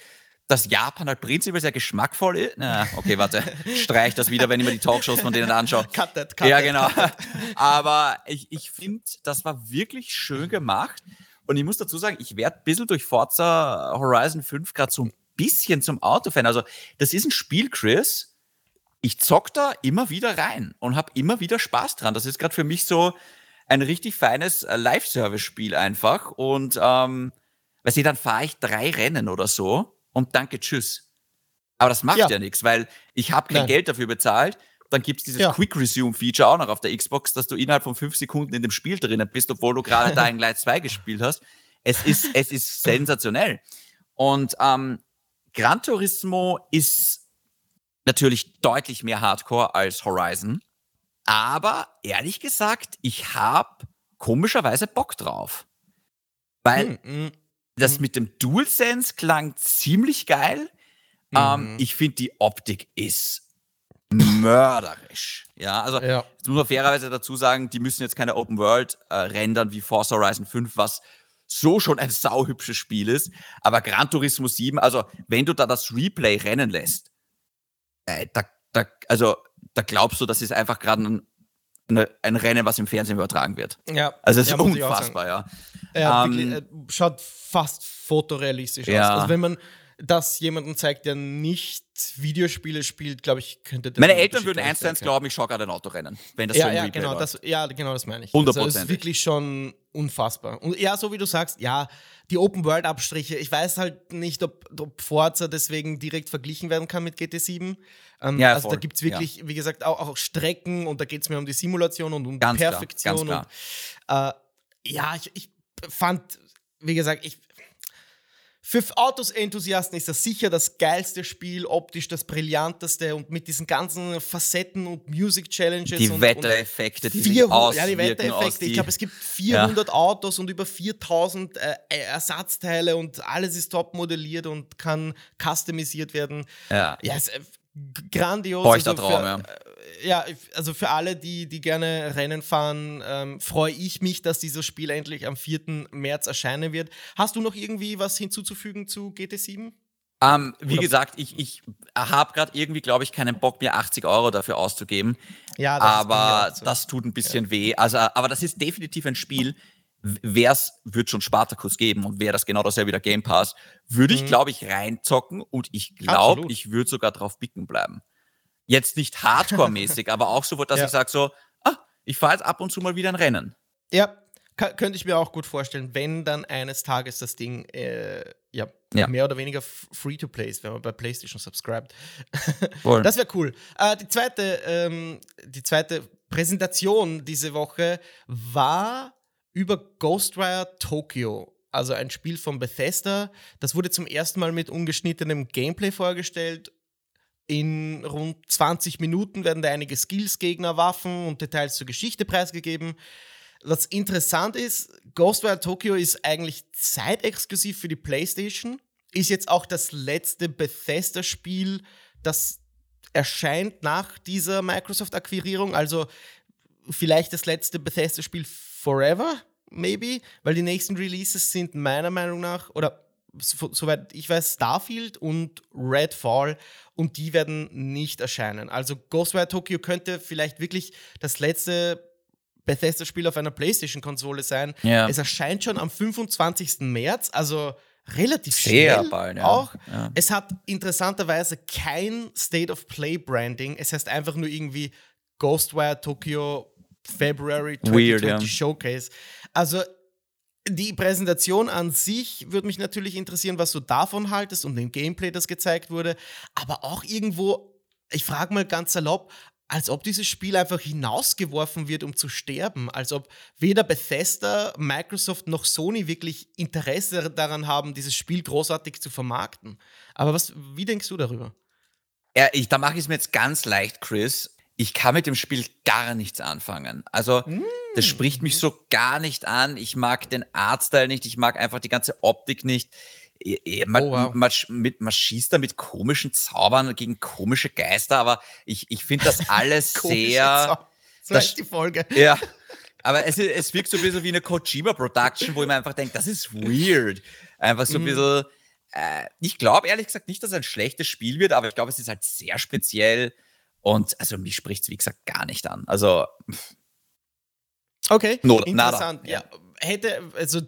dass Japan halt prinzipiell sehr geschmackvoll ist. Na, okay, warte, <laughs> streich das wieder, wenn ich mir die Talkshows von denen anschaue. Cut that, cut ja, that, genau. cut Aber ich, ich finde, das war wirklich schön gemacht. Und ich muss dazu sagen, ich werde ein bisschen durch Forza Horizon 5 gerade so ein bisschen zum Autofan. Also, das ist ein Spiel, Chris. Ich zock da immer wieder rein und habe immer wieder Spaß dran. Das ist gerade für mich so ein richtig feines äh, Live-Service-Spiel einfach. Und ähm, weißt du, dann fahre ich drei Rennen oder so und danke, tschüss. Aber das macht ja, Ja. nichts, weil ich habe kein Nein. Geld dafür bezahlt. Dann gibt es dieses Ja. Quick Resume-Feature auch noch auf der Xbox, dass du innerhalb von fünf Sekunden in dem Spiel drinnen bist, obwohl du gerade <laughs> Dying Light 2 gespielt hast. Es ist, es ist sensationell. Und ähm, Gran Turismo ist natürlich deutlich mehr Hardcore als Horizon. Aber ehrlich gesagt, ich habe komischerweise Bock drauf. Weil Hm, hm. das mit dem DualSense klang ziemlich geil. Ähm, Mhm. ich finde, die Optik ist mörderisch. Ja, also Ja. Jetzt muss man fairerweise dazu sagen, die müssen jetzt keine Open World äh, rendern wie Forza Horizon 5, was so schon ein sauhübsches Spiel ist. Aber Gran Turismo 7, also wenn du da das Replay rennen lässt, äh, da, da, also da glaubst du, das ist einfach gerade ein, ein Rennen, was im Fernsehen übertragen wird. Ja. Also es ist ja, unfassbar, ja. Ja, Ähm, wirklich, äh, schaut fast fotorealistisch Ja. aus. Also wenn man das jemandem zeigt, der nicht Videospiele spielt, glaube ich, könnte das Meine Eltern würden eins zu eins glauben, ich schaue gerade ein Autorennen, wenn das so Ja, im ja, Replay genau, läuft. das, ja, genau, das meine ich. Also es ist wirklich schon unfassbar. Und ja, so wie du sagst, ja, die Open-World-Abstriche, ich weiß halt nicht, ob, ob Forza deswegen direkt verglichen werden kann mit GT7. Ähm, Ja, also voll, da gibt es wirklich, wie gesagt, auch, auch Strecken und da geht es mir um die Simulation und um Ganz klar, Perfektion. ganz Und, äh, ja, ich, ich fand, wie gesagt, ich. Für Autos-Enthusiasten ist das sicher das geilste Spiel, optisch das brillanteste und mit diesen ganzen Facetten und Music-Challenges. Die und, Wettereffekte, die sich 400, ja, die Wettereffekte. Ich die- glaube, es gibt 400 Autos und über 4000 äh, Ersatzteile und alles ist top modelliert und kann customisiert werden. Ja. Ja, es, äh, grandios. Feuchter für, Traum, ja. Äh, ja, also für alle, die, die gerne Rennen fahren, ähm, freue ich mich, dass dieses Spiel endlich am 4. März erscheinen wird. Hast du noch irgendwie was hinzuzufügen zu GT7? Ähm, wie Oder- gesagt, ich, ich habe gerade irgendwie, glaube ich, keinen Bock, mir 80 Euro dafür auszugeben. Ja, das aber so. das tut ein bisschen weh. Also, aber das ist definitiv ein Spiel. Wer es wird schon Spartacus geben und wäre das genau dasselbe wie der Game Pass, würde ich, Mhm. glaube ich, reinzocken und ich glaube, ich würde sogar drauf bicken bleiben. Jetzt nicht Hardcore-mäßig, <laughs> aber auch so, dass Ja. ich sage so, ah, ich fahre jetzt ab und zu mal wieder ein Rennen. Ja, könnte ich mir auch gut vorstellen, wenn dann eines Tages das Ding äh, ja, Ja. mehr oder weniger free to play ist, wenn man bei PlayStation subscribt. <laughs> Voll. Das wäre cool. Äh, die, zweite, ähm, die zweite Präsentation diese Woche war über Ghostwire Tokyo. Also ein Spiel von Bethesda. Das wurde zum ersten Mal mit ungeschnittenem Gameplay vorgestellt. In rund 20 Minuten werden da einige Skills, Gegner, Waffen und Details zur Geschichte preisgegeben. Was interessant ist, Ghostwire Tokyo ist eigentlich zeitexklusiv für die PlayStation. Ist jetzt auch das letzte Bethesda-Spiel, das erscheint nach dieser Microsoft-Akquirierung. Also vielleicht das letzte Bethesda-Spiel forever. maybe, weil die nächsten Releases sind meiner Meinung nach, oder soweit ich weiß, Starfield und Redfall und die werden nicht erscheinen. Also Ghostwire Tokyo könnte vielleicht wirklich das letzte Bethesda-Spiel auf einer PlayStation-Konsole sein. Ja. Es erscheint schon am 25. März, also relativ Sehr schnell bald, ja. auch. Ja. Es hat interessanterweise kein State of Play Branding. Es heißt einfach nur irgendwie Ghostwire Tokyo February 2020 Weird, Showcase. Also die Präsentation an sich würde mich natürlich interessieren, was du davon haltest und dem Gameplay, das gezeigt wurde. Aber auch irgendwo, ich frage mal ganz salopp, als ob dieses Spiel einfach hinausgeworfen wird, um zu sterben. Als ob weder Bethesda, Microsoft noch Sony wirklich Interesse daran haben, dieses Spiel großartig zu vermarkten. Aber was, wie denkst du darüber? Ja, ich, da mache ich es mir jetzt ganz leicht, Chris. Ich kann mit dem Spiel gar nichts anfangen. Also, mm. Das spricht mich so gar nicht an. Ich mag den Artstyle nicht. Ich mag einfach die ganze Optik nicht. Man, oh, wow. man, mit, man schießt da mit komischen Zaubern gegen komische Geister, aber ich, ich finde das <laughs> alles sehr. So das, die Folge. Ja. <laughs> Aber es, es wirkt so ein bisschen wie eine Kojima-Production, wo ich mir einfach denke, das ist weird. Einfach so ein mm. bisschen. Äh, ich glaube ehrlich gesagt nicht, dass es ein schlechtes Spiel wird, aber ich glaube, es ist halt sehr speziell. Und also mich spricht es, wie gesagt, gar nicht an. Also. Okay, no, interessant. Nada. Ja, hätte, also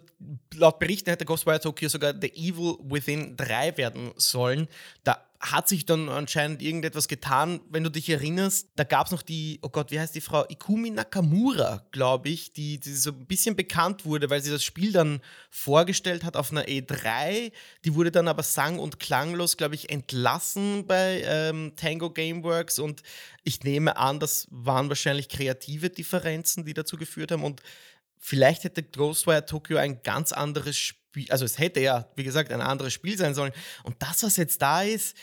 laut Berichten hätte Ghostwire Tokyo sogar The Evil Within 3 werden sollen. Da hat sich dann anscheinend irgendetwas getan. Wenn du dich erinnerst, da gab es noch die, oh Gott, wie heißt die Frau? Ikumi Nakamura, glaube ich, die, die so ein bisschen bekannt wurde, weil sie das Spiel dann vorgestellt hat auf einer E3. Die wurde dann aber sang- und klanglos, glaube ich, entlassen bei ähm, Tango Gameworks und ich nehme an, das waren wahrscheinlich kreative Differenzen, die dazu geführt haben und vielleicht hätte Ghostwire Tokyo ein ganz anderes Spiel, also es hätte ja, wie gesagt, ein anderes Spiel sein sollen. Und das, was jetzt da ist,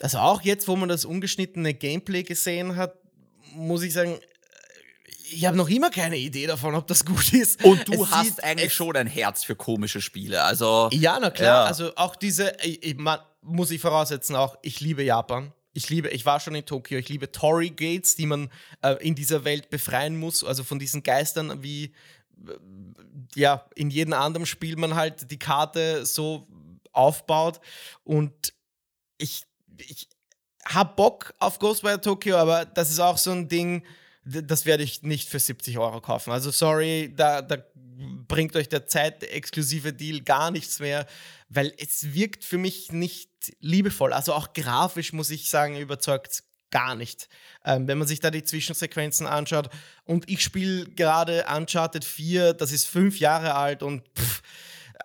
also auch jetzt, wo man das ungeschnittene Gameplay gesehen hat, muss ich sagen, ich habe noch immer keine Idee davon, ob das gut ist. Und du es hast eigentlich schon ein Herz für komische Spiele. Also ja, na klar. Ja. Also auch diese, ich, man, muss ich voraussetzen, auch ich liebe Japan. Ich liebe, ich war schon in Tokio. Ich liebe Tory Gates, die man äh, in dieser Welt befreien muss. Also von diesen Geistern, wie äh, ja in jedem anderen Spiel man halt die Karte so aufbaut. Und ich, ich habe Bock auf Ghostwire Tokyo, aber das ist auch so ein Ding, das werde ich nicht für 70 Euro kaufen. Also sorry, da, da bringt euch der zeitexklusive Deal gar nichts mehr, weil es wirkt für mich nicht liebevoll. Also auch grafisch muss ich sagen, überzeugt gar nicht. Ähm, wenn man sich da die Zwischensequenzen anschaut und ich spiele gerade Uncharted 4, das ist fünf Jahre alt und pff,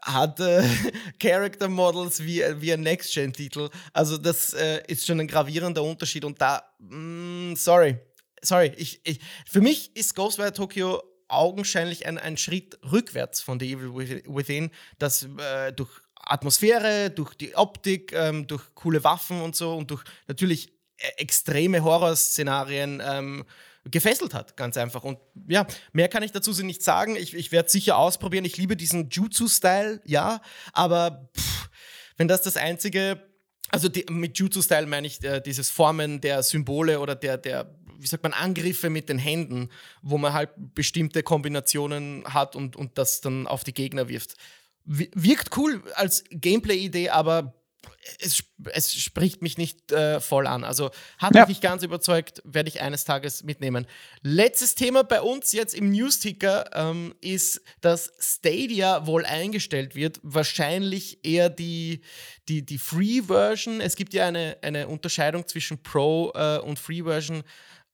hat äh, <laughs> Character Models wie, wie ein Next-Gen-Titel. Also das äh, ist schon ein gravierender Unterschied und da, mh, mm, sorry, sorry, ich, ich, für mich ist Ghostwire Tokyo augenscheinlich ein, ein Schritt rückwärts von The Evil Within, das äh, durch Atmosphäre, durch die Optik, ähm, durch coole Waffen und so und durch natürlich äh, extreme Horrorszenarien ähm, gefesselt hat, ganz einfach. Und ja, mehr kann ich dazu nicht sagen. Ich, ich werde sicher ausprobieren. Ich liebe diesen Jutsu-Style, ja, aber pff, wenn das das einzige, also die, mit Jutsu-Style meine ich äh, dieses Formen der Symbole oder der, der wie sagt man, Angriffe mit den Händen, wo man halt bestimmte Kombinationen hat und, und das dann auf die Gegner wirft. Wirkt cool als Gameplay-Idee, aber es, es, spricht mich nicht äh, voll an. Also hat ja. mich nicht ganz überzeugt, werde ich eines Tages mitnehmen. Letztes Thema bei uns jetzt im Newsticker ähm, ist, dass Stadia wohl eingestellt wird. Wahrscheinlich eher die, die, die Free-Version. Es gibt ja eine, eine Unterscheidung zwischen Pro äh, und Free-Version.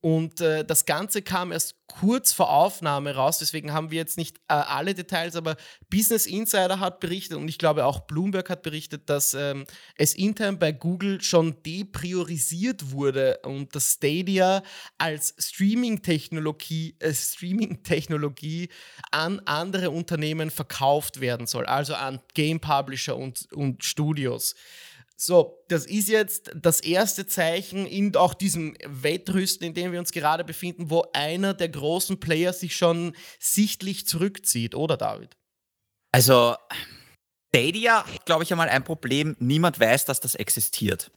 Und äh, das Ganze kam erst kurz vor Aufnahme raus, deswegen haben wir jetzt nicht äh, alle Details, aber Business Insider hat berichtet und ich glaube auch Bloomberg hat berichtet, dass ähm, es intern bei Google schon depriorisiert wurde und das Stadia als Streaming-Technologie äh, Streaming an andere Unternehmen verkauft werden soll, also an Game Publisher und, und Studios. So, das ist jetzt das erste Zeichen in auch diesem Wettrüsten, in dem wir uns gerade befinden, wo einer der großen Player sich schon sichtlich zurückzieht, oder David? Also, Stadia, glaube ich, einmal ein Problem. Niemand weiß, dass das existiert.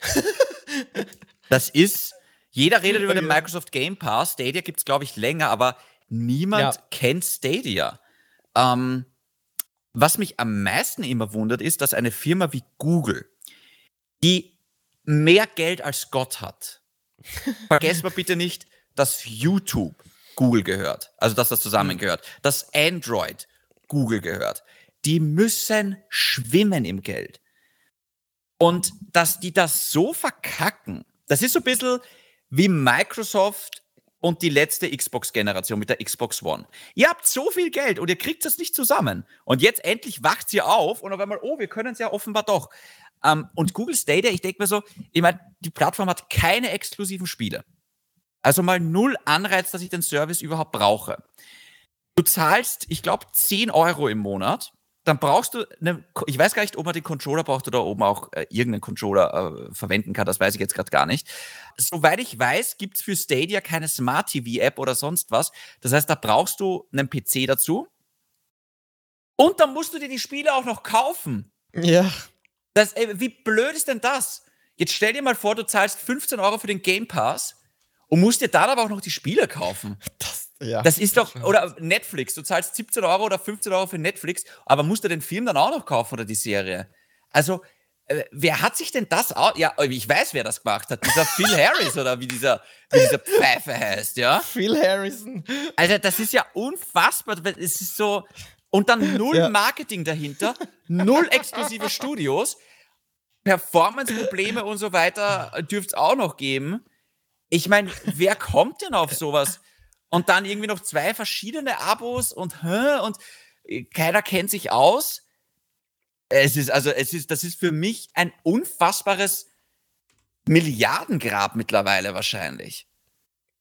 <laughs> das ist, jeder redet über den Microsoft Game Pass. Stadia gibt es, glaube ich, länger, aber niemand ja. kennt Stadia. Ähm, was mich am meisten immer wundert, ist, dass eine Firma wie Google, die mehr Geld als Gott hat, <laughs> vergessen wir bitte nicht, dass YouTube Google gehört, also dass das zusammengehört, dass Android Google gehört. Die müssen schwimmen im Geld. Und dass die das so verkacken, das ist so ein bisschen wie Microsoft und die letzte Xbox-Generation mit der Xbox One. Ihr habt so viel Geld und ihr kriegt das nicht zusammen. Und jetzt endlich wacht ihr auf und auf einmal, oh, wir können es ja offenbar doch. Ähm, und Google Stadia, ich denke mir so, ich meine, die Plattform hat keine exklusiven Spiele. Also mal null Anreiz, dass ich den Service überhaupt brauche. Du zahlst, ich glaube, 10 Euro im Monat dann brauchst du, eine, ich weiß gar nicht, ob man den Controller braucht oder ob man auch äh, irgendeinen Controller äh, verwenden kann, das weiß ich jetzt gerade gar nicht. Soweit ich weiß, gibt es für Stadia keine Smart TV-App oder sonst was. Das heißt, da brauchst du einen PC dazu. Und dann musst du dir die Spiele auch noch kaufen. Ja. Das, ey, wie blöd ist denn das? Jetzt stell dir mal vor, du zahlst 15 Euro für den Game Pass und musst dir dann aber auch noch die Spiele kaufen. Das ja. Das ist doch, oder Netflix, du zahlst 17 Euro oder 15 Euro für Netflix, aber musst du den Film dann auch noch kaufen oder die Serie? Also, äh, wer hat sich denn das auch, ja, ich weiß, wer das gemacht hat, dieser Phil Harris oder wie dieser, wie dieser Pfeife heißt, ja? Phil Harrison. Also, das ist ja unfassbar, es ist so, und dann <laughs> null ja. Marketing dahinter, null exklusive Studios, Performance-Probleme und so weiter dürfte es auch noch geben. Ich meine, wer kommt denn auf sowas? und dann irgendwie noch zwei verschiedene Abos und und äh, keiner kennt sich aus. Es ist also es ist das ist für mich ein unfassbares Milliardengrab mittlerweile wahrscheinlich.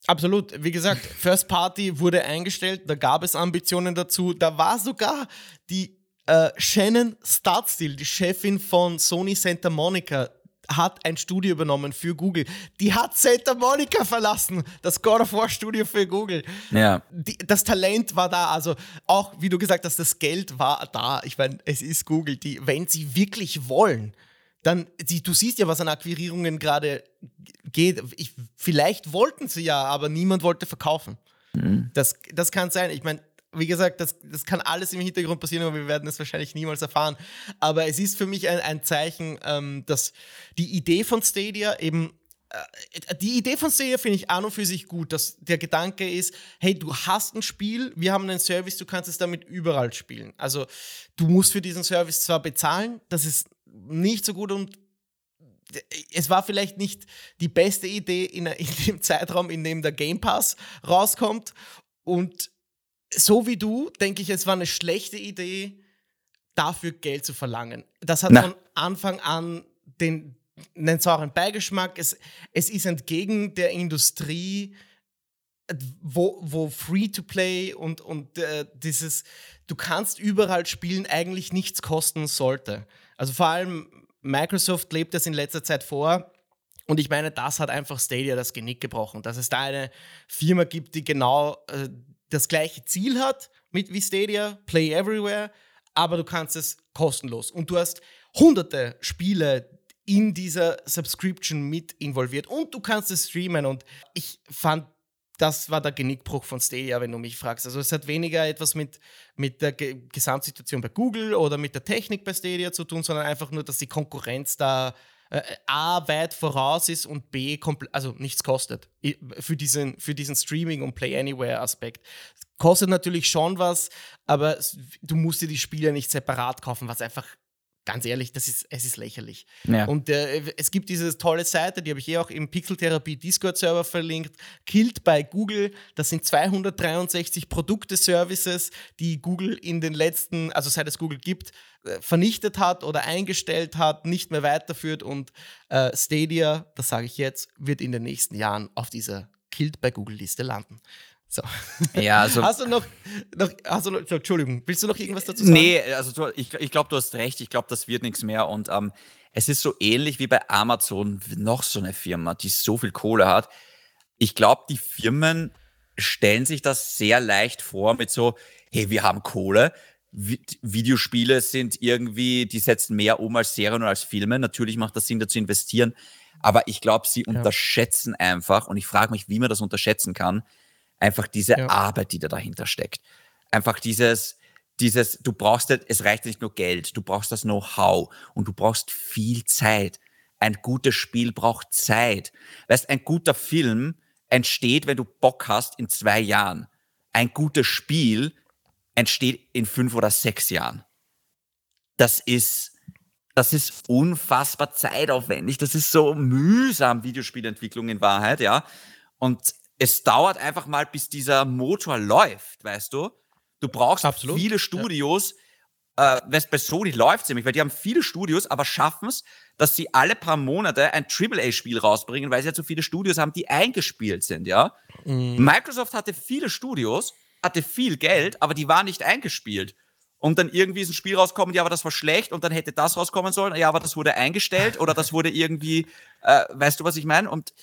Absolut. Wie gesagt, First Party wurde eingestellt, da gab es Ambitionen dazu. Da war sogar die äh, Shannon Startstill, die Chefin von Sony Santa Monica, hat ein Studio übernommen für Google. Die hat Santa Monica verlassen, das God of War Studio für Google. Ja. Die, das Talent war da, also auch wie du gesagt hast, das Geld war da. Ich meine, es ist Google, die, wenn sie wirklich wollen, dann, die, du siehst ja, was an Akquirierungen gerade geht. Ich, vielleicht wollten sie ja, aber niemand wollte verkaufen. Mhm. Das, das kann sein. Ich meine, wie gesagt, das, das kann alles im Hintergrund passieren, aber wir werden es wahrscheinlich niemals erfahren. Aber es ist für mich ein, ein Zeichen, ähm, dass die Idee von Stadia eben äh, die Idee von Stadia finde ich an und für sich gut, dass der Gedanke ist, hey, du hast ein Spiel, wir haben einen Service, du kannst es damit überall spielen. Also du musst für diesen Service zwar bezahlen, das ist nicht so gut und es war vielleicht nicht die beste Idee in, <laughs> in dem Zeitraum, in dem der Game Pass rauskommt und so wie du, denke ich, es war eine schlechte Idee, dafür Geld zu verlangen. Das hat Na. von Anfang an den, einen sauren Beigeschmack. Es, es ist entgegen der Industrie, wo, wo Free-to-Play und, und äh, dieses, du kannst überall spielen, eigentlich nichts kosten sollte. Also vor allem Microsoft lebt das in letzter Zeit vor. Und ich meine, das hat einfach Stadia das Genick gebrochen, dass es da eine Firma gibt, die genau äh, das gleiche Ziel hat mit wie Stadia, Play Everywhere, aber du kannst es kostenlos. Und du hast hunderte Spiele in dieser Subscription mit involviert und du kannst es streamen. Und ich fand, das war der Genickbruch von Stadia, wenn du mich fragst. Also es hat weniger etwas mit, mit der Ge Gesamtsituation bei Google oder mit der Technik bei Stadia zu tun, sondern einfach nur, dass die Konkurrenz da äh, A weit voraus ist und B also nichts kostet für diesen, für diesen Streaming- und Play Anywhere-Aspekt. Kostet natürlich schon was, aber du musst dir die Spiele nicht separat kaufen, was einfach ganz ehrlich, das ist, es ist lächerlich. Ja. Und äh, es gibt diese tolle Seite, die habe ich eh auch im Pixeltherapie Discord-Server verlinkt, Killed by Google. Das sind 263 Produkte-Services, die Google in den letzten, also seit es Google gibt, äh, vernichtet hat oder eingestellt hat, nicht mehr weiterführt. Und äh, Stadia, das sage ich jetzt, wird in den nächsten Jahren auf dieser Killed by Google-Liste landen. So. Ja, also. Hast du noch, noch, hast du noch Entschuldigung, willst du noch irgendwas dazu sagen? Nee, also ich, ich glaube, du hast recht. Ich glaube, das wird nichts mehr. Und ähm, es ist so ähnlich wie bei Amazon, noch so eine Firma, die so viel Kohle hat. Ich glaube, die Firmen stellen sich das sehr leicht vor mit so, hey, wir haben Kohle. Videospiele sind irgendwie, die setzen mehr um als Serien oder als Filme. Natürlich macht das Sinn, da zu investieren. Aber ich glaube, sie ja. unterschätzen einfach, und ich frage mich, wie man das unterschätzen kann, Einfach diese ja. Arbeit, die da dahinter steckt. Einfach dieses, dieses, du brauchst, es reicht nicht nur Geld, du brauchst das Know-how und du brauchst viel Zeit. Ein gutes Spiel braucht Zeit. Weißt, ein guter Film entsteht, wenn du Bock hast, in zwei Jahren. Ein gutes Spiel entsteht in fünf oder sechs Jahren. Das ist, das ist unfassbar zeitaufwendig. Das ist so mühsam, Videospielentwicklung in Wahrheit, ja. Und es dauert einfach mal, bis dieser Motor läuft, weißt du? Du brauchst Absolut. viele Studios. Ja. Äh, weißt, bei Sony läuft es nämlich, weil die haben viele Studios, aber schaffen es, dass sie alle paar Monate ein AAA-Spiel rausbringen, weil sie ja so viele Studios haben, die eingespielt sind, ja. Mhm. Microsoft hatte viele Studios, hatte viel Geld, aber die waren nicht eingespielt. Und dann irgendwie ist ein Spiel rauskommen, ja, aber das war schlecht und dann hätte das rauskommen sollen, ja, aber das wurde eingestellt oder das wurde irgendwie, äh, weißt du, was ich meine? Und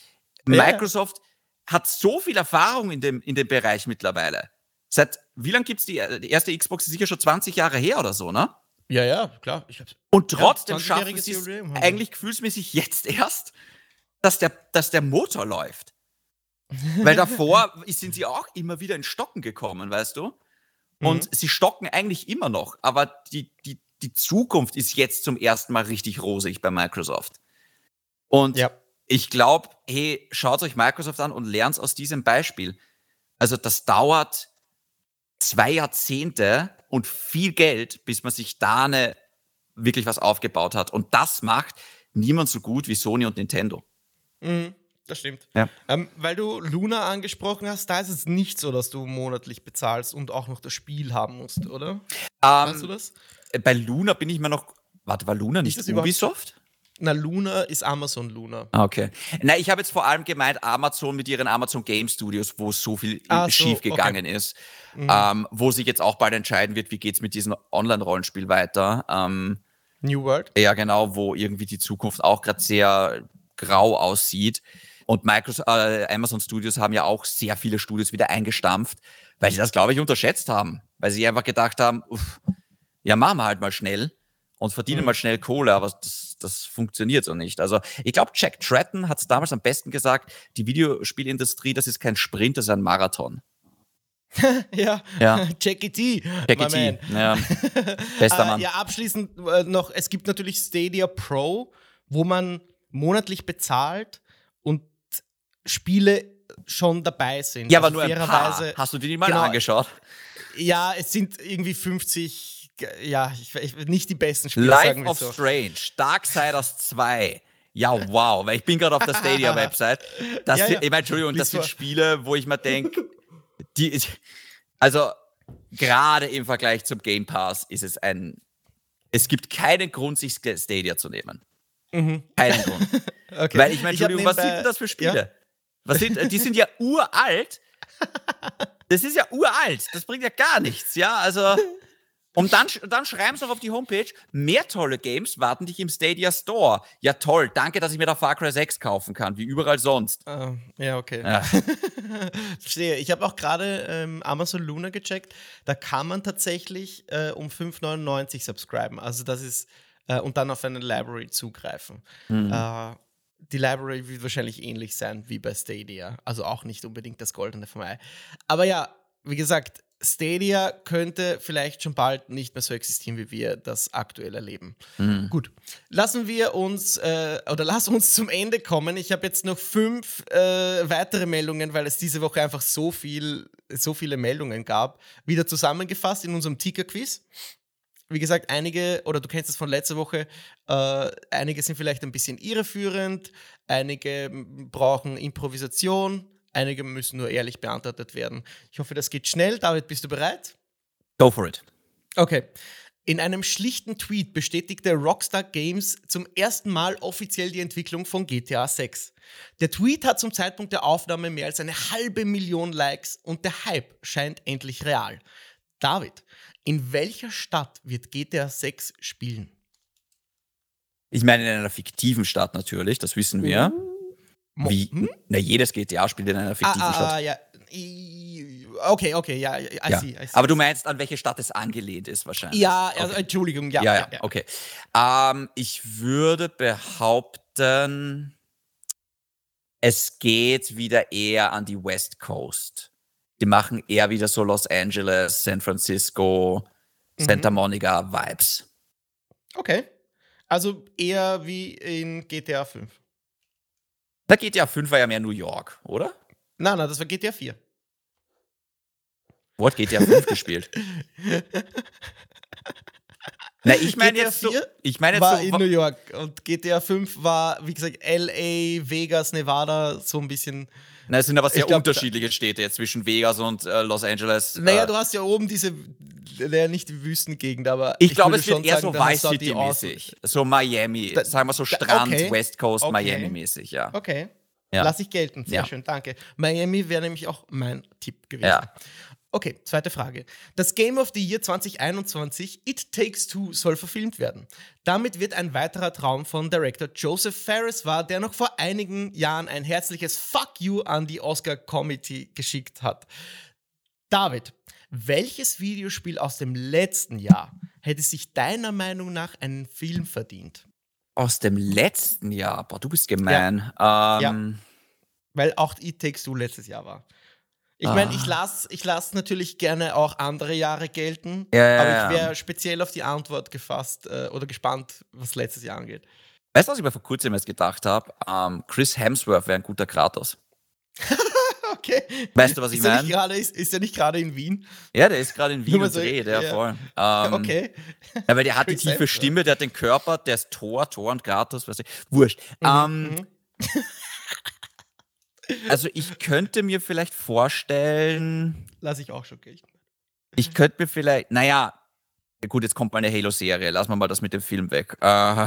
Microsoft ja. Hat so viel Erfahrung in dem, in dem Bereich mittlerweile. Seit wie lange gibt es die, die erste Xbox? Ist sicher schon 20 Jahre her oder so, ne? Ja, ja, klar. und trotzdem ja, schaffen sie es eigentlich gefühlsmäßig jetzt erst, dass der, dass der Motor läuft. Weil <laughs> davor sind sie auch immer wieder in Stocken gekommen, weißt du? Und mhm. sie stocken eigentlich immer noch, aber die, die, die Zukunft ist jetzt zum ersten Mal richtig rosig bei Microsoft. Und ja. Ich glaube, hey, schaut euch Microsoft an und lernt aus diesem Beispiel. Also das dauert zwei Jahrzehnte und viel Geld, bis man sich da eine, wirklich was aufgebaut hat. Und das macht niemand so gut wie Sony und Nintendo. Mhm, das stimmt. Ja. Ähm, weil du Luna angesprochen hast, da ist es nicht so, dass du monatlich bezahlst und auch noch das Spiel haben musst, oder? Ähm, weißt du das? Bei Luna bin ich mir noch. Warte, war Luna nicht Ubisoft? Na, Luna ist Amazon Luna. Ah, okay. Na, ich habe jetzt vor allem gemeint Amazon mit ihren Amazon Game Studios, wo so viel ah, schief so, gegangen okay. ist. Mhm. Ähm, wo sich jetzt auch bald entscheiden wird, wie geht es mit diesem Online-Rollenspiel weiter. Ähm, New World? Ja, genau, wo irgendwie die Zukunft auch gerade sehr grau aussieht. Und Microsoft, äh, Amazon Studios haben ja auch sehr viele Studios wieder eingestampft, weil sie das, glaube ich, unterschätzt haben. Weil sie einfach gedacht haben, uff, ja, machen wir halt mal schnell und verdienen mhm. mal schnell Kohle, aber das, das funktioniert so nicht. Also ich glaube, Jack Tratton hat es damals am besten gesagt, die Videospielindustrie, das ist kein Sprint, das ist ein Marathon. <laughs> ja, ja. <laughs> Jackie T. Jackie T. Ja. <laughs> Bester Mann. Uh, ja, abschließend uh, noch, es gibt natürlich Stadia Pro, wo man monatlich bezahlt und Spiele schon dabei sind. Ja, also aber nur ein paar. Hast du dir die mal genau, angeschaut? Ja, es sind irgendwie 50 ja, ich, ich, nicht die besten Spiele. Life of so. Strange, Darksiders 2. Ja, wow, weil ich bin gerade auf der Stadia-Website. <laughs> ja, ja. Ich meine, Entschuldigung, das sind Spiele, wo ich mir denke, die, also gerade im Vergleich zum Game Pass ist es ein, es gibt keinen Grund, sich Stadia zu nehmen. Mhm. Keinen Grund. <laughs> okay. Weil ich meine, Entschuldigung, was sind denn das für Spiele? Ja? Was sind, die sind ja uralt. <laughs> Das ist ja uralt. Das bringt ja gar nichts, ja. Also, und dann, dann schreiben sie noch auf die Homepage, mehr tolle Games warten dich im Stadia Store. Ja toll, danke, dass ich mir da Far Cry 6 kaufen kann, wie überall sonst. Uh, ja, okay. Ja. <laughs> Verstehe. Ich habe auch gerade ähm, Amazon Luna gecheckt. Da kann man tatsächlich äh, um 5,99 subscriben. Also das ist, äh, und dann auf eine Library zugreifen. Mhm. Äh, die Library wird wahrscheinlich ähnlich sein wie bei Stadia. Also auch nicht unbedingt das Goldene vom Ei. Aber ja, wie gesagt, Stadia könnte vielleicht schon bald nicht mehr so existieren, wie wir das aktuell erleben. Mhm. Gut, lassen wir uns äh, oder lass uns zum Ende kommen. Ich habe jetzt noch fünf äh, weitere Meldungen, weil es diese Woche einfach so viel, so viele Meldungen gab, wieder zusammengefasst in unserem Ticker-Quiz. Wie gesagt, einige, oder du kennst es von letzter Woche, äh, einige sind vielleicht ein bisschen irreführend, einige brauchen Improvisation, Einige müssen nur ehrlich beantwortet werden. Ich hoffe, das geht schnell. David, bist du bereit? Go for it. Okay. In einem schlichten Tweet bestätigte Rockstar Games zum ersten Mal offiziell die Entwicklung von GTA 6. Der Tweet hat zum Zeitpunkt der Aufnahme mehr als eine halbe Million Likes und der Hype scheint endlich real. David, in welcher Stadt wird GTA 6 spielen? Ich meine in einer fiktiven Stadt natürlich, das wissen wir. Uh. Wie? Hm? Na, jedes GTA spielt in einer fiktiven ah, ah, Stadt. Ah, ja. Okay, okay, ja, I ja. See, I see. Aber du meinst, an welche Stadt es angelehnt ist wahrscheinlich? Ja, also, okay. Entschuldigung, ja. Ja, ja, ja. okay. Ähm, ich würde behaupten, es geht wieder eher an die West Coast. Die machen eher wieder so Los Angeles, San Francisco, Santa Monica Vibes. Okay. Also eher wie in GTA 5. Da GTA 5 war ja mehr New York, oder? Nein, nein, das war GTA 4. Wo hat GTA 5 gespielt? <laughs> Na, ich meine jetzt so, 4 ich meine jetzt war so, in New York und GTA 5 war, wie gesagt, LA, Vegas, Nevada, so ein bisschen. na, es sind aber sehr ich glaub, unterschiedliche Städte jetzt zwischen Vegas und äh, Los Angeles. Naja, äh, du hast ja oben diese, naja, nicht die Wüstengegend, aber ich glaube, würde es wird schon eher sagen, so Vice hast du die City Außen- mäßig, so Miami, Da- sagen wir so Strand, okay. West Coast, Okay. Miami mäßig, ja. Okay. Ja. Lass ich gelten. Sehr Ja. schön, danke. Miami wäre nämlich auch mein Tipp gewesen. Ja. Okay, zweite Frage. Das Game of the Year 2021, It Takes Two, soll verfilmt werden. Damit wird ein weiterer Traum von Director Joseph Ferris wahr, der noch vor einigen Jahren ein herzliches Fuck you an die Oscar Committee geschickt hat. David, welches Videospiel aus dem letzten Jahr hätte sich deiner Meinung nach einen Film verdient? Aus dem letzten Jahr, boah, du bist gemein. Ähm, Weil auch It Takes Two letztes Jahr war. Ich meine, ich Ah. lasse ich lass natürlich gerne auch andere Jahre gelten, Ja, ja, aber ich wäre speziell auf die Antwort gefasst äh, oder gespannt, was letztes Jahr angeht. Weißt du, was ich mir vor kurzem jetzt gedacht habe? Ähm, Chris Hemsworth wäre ein guter Kratos. <laughs> Okay. Weißt du, was ich meine? ist, ist er nicht gerade in Wien? Ja, der ist gerade in Wien <laughs> und so, dreht, ja, voll. <laughs> Ähm, okay. Weil der hat die Chris tiefe Hemsworth. Stimme, der hat den Körper, der ist Thor, Thor und Kratos, weißt du. Wurscht. ähm, mhm. Also ich könnte mir vielleicht vorstellen, Lass ich auch schon gelten. ich könnte mir vielleicht, naja, gut, jetzt kommt mal eine Halo-Serie, lassen wir mal das mit dem Film weg. Äh,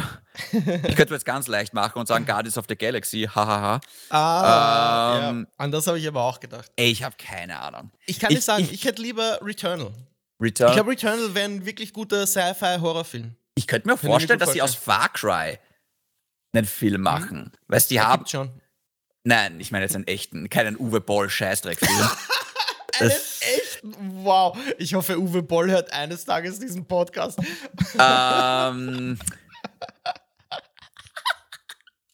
ich könnte mir jetzt ganz leicht machen und sagen Guardians of the Galaxy, hahaha. Ah, Ähm, ja. An das habe ich aber auch gedacht. Ey, ich habe keine Ahnung. Ich kann dir ich- sagen, ich- ich, hätte lieber Returnal. Return. Ich glaube, Returnal wäre ein wirklich guter Sci-Fi-Horrorfilm. Ich könnte mir vorstellen, dass sie aus Far Cry einen Film machen. Weißt du, die haben. Schon. Nein, ich meine jetzt einen echten, keinen Uwe Boll Scheißdreck-Film. <laughs> Einen echten. Wow. Ich hoffe, Uwe Boll hört eines Tages diesen Podcast. ähm,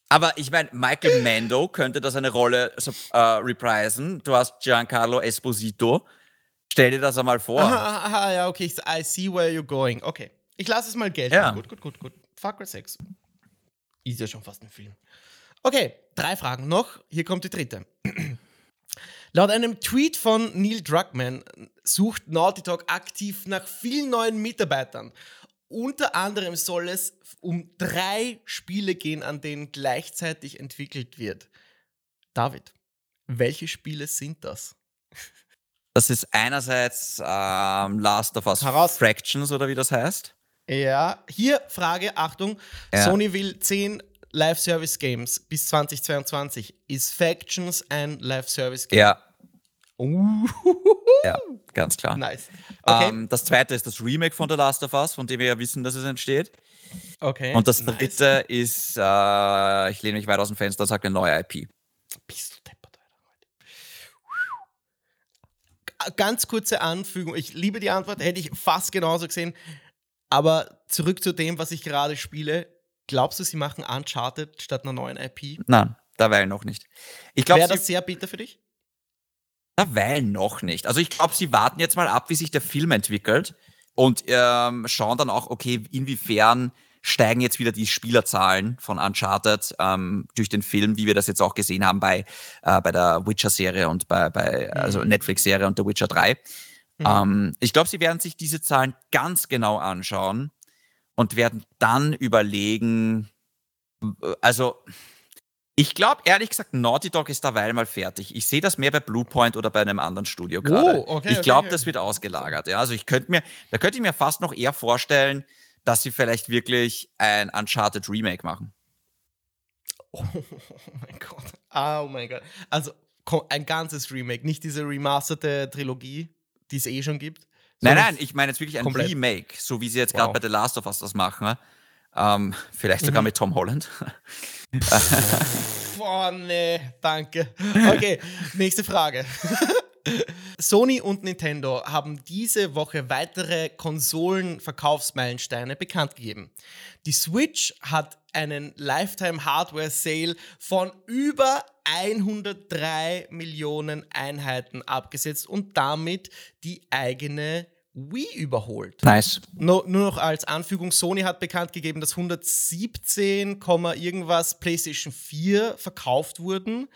aber ich meine, Michael Mando könnte das eine Rolle so, äh, reprisen. Du hast Giancarlo Esposito. Stell dir das einmal vor. Aha, aha, ja, okay. I see where you're going. Okay. Ich lasse es mal gelten. Ja. Gut, gut, gut, gut. Fuck 6. Ist ja schon fast ein Film. Okay, drei Fragen noch. Hier kommt die dritte. Laut einem Tweet von Neil Druckmann sucht Naughty Dog aktiv nach vielen neuen Mitarbeitern. Unter anderem soll es um drei Spiele gehen, an denen gleichzeitig entwickelt wird. David, welche Spiele sind das? Das ist einerseits ähm, Last of Us Heraus. Fractions oder wie das heißt. Ja, hier Frage, Achtung, Ja. Sony will 10 Live-Service-Games bis 2022. Ist Factions ein Live-Service-Game? Ja, Uh, ja, ganz klar. nice. Okay, Ähm, das zweite ist das Remake von The Last of Us, von dem wir ja wissen, dass es entsteht. okay. Und das nice. dritte ist, äh, ich lehne mich weit aus dem Fenster und sage eine neue IP. Bist du deppert, Alter. Ganz kurze Anfügung. Ich liebe die Antwort, hätte ich fast genauso gesehen. Aber zurück zu dem, was ich gerade spiele. Glaubst du, sie machen Uncharted statt einer neuen IP? Nein, derweil noch nicht. Ich Wäre das sehr bitter für dich? Derweil noch nicht. Also ich glaube, sie warten jetzt mal ab, wie sich der Film entwickelt und ähm, schauen dann auch, okay, inwiefern steigen jetzt wieder die Spielerzahlen von Uncharted ähm, durch den Film, wie wir das jetzt auch gesehen haben bei, äh, bei der Witcher-Serie und bei, bei also Netflix-Serie und The Witcher 3. Ähm, ich glaube, sie werden sich diese Zahlen ganz genau anschauen und werden dann überlegen, also ich glaube, ehrlich gesagt, Naughty Dog ist derweil mal fertig. Ich sehe das mehr bei Bluepoint oder bei einem anderen Studio gerade. Oh, okay, ich glaube, okay. das wird ausgelagert. Ja, also ich könnte mir, da könnte ich mir fast noch eher vorstellen, dass sie vielleicht wirklich ein Uncharted Remake machen. <laughs> Oh mein Gott. Oh mein Gott. Also ein ganzes Remake, nicht diese remasterte Trilogie, die es eh schon gibt. Nein, nein, ich meine jetzt wirklich ein komplett. Remake, so wie sie jetzt Wow. Mhm. gerade bei The Last of Us das machen. Ähm, vielleicht sogar mit Tom Holland. <laughs> Oh, nee, danke. Okay, nächste Frage. <laughs> Sony und Nintendo haben diese Woche weitere Konsolenverkaufsmeilensteine bekannt gegeben. Die Switch hat einen Lifetime Hardware Sale von über 103 Millionen Einheiten abgesetzt und damit die eigene Wii überholt. Nice. No, nur noch als Anfügung, Sony hat bekannt gegeben, dass 117, irgendwas PlayStation 4 verkauft wurden.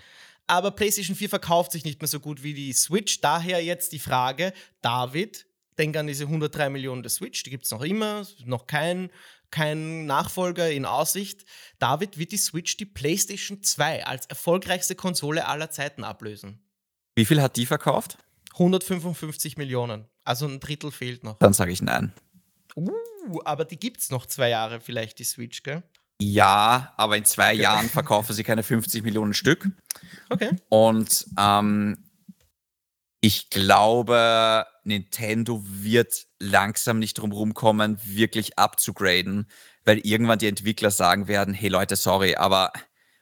Aber PlayStation 4 verkauft sich nicht mehr so gut wie die Switch. Daher jetzt die Frage, David, denk an diese 103 Millionen der Switch, die gibt es noch immer, noch kein, kein Nachfolger in Aussicht. David, wird die Switch die PlayStation 2 als erfolgreichste Konsole aller Zeiten ablösen? Wie viel hat die verkauft? 155 Millionen. Also ein Drittel fehlt noch. Dann sage ich nein. Uh, aber die gibt es noch zwei Jahre vielleicht, die Switch, gell? Ja, aber in zwei okay. Jahren verkaufen sie keine 50 Millionen Stück. Okay. Und ähm, ich glaube, Nintendo wird langsam nicht drum rumkommen, wirklich abzugraden, weil irgendwann die Entwickler sagen werden, hey Leute, sorry, aber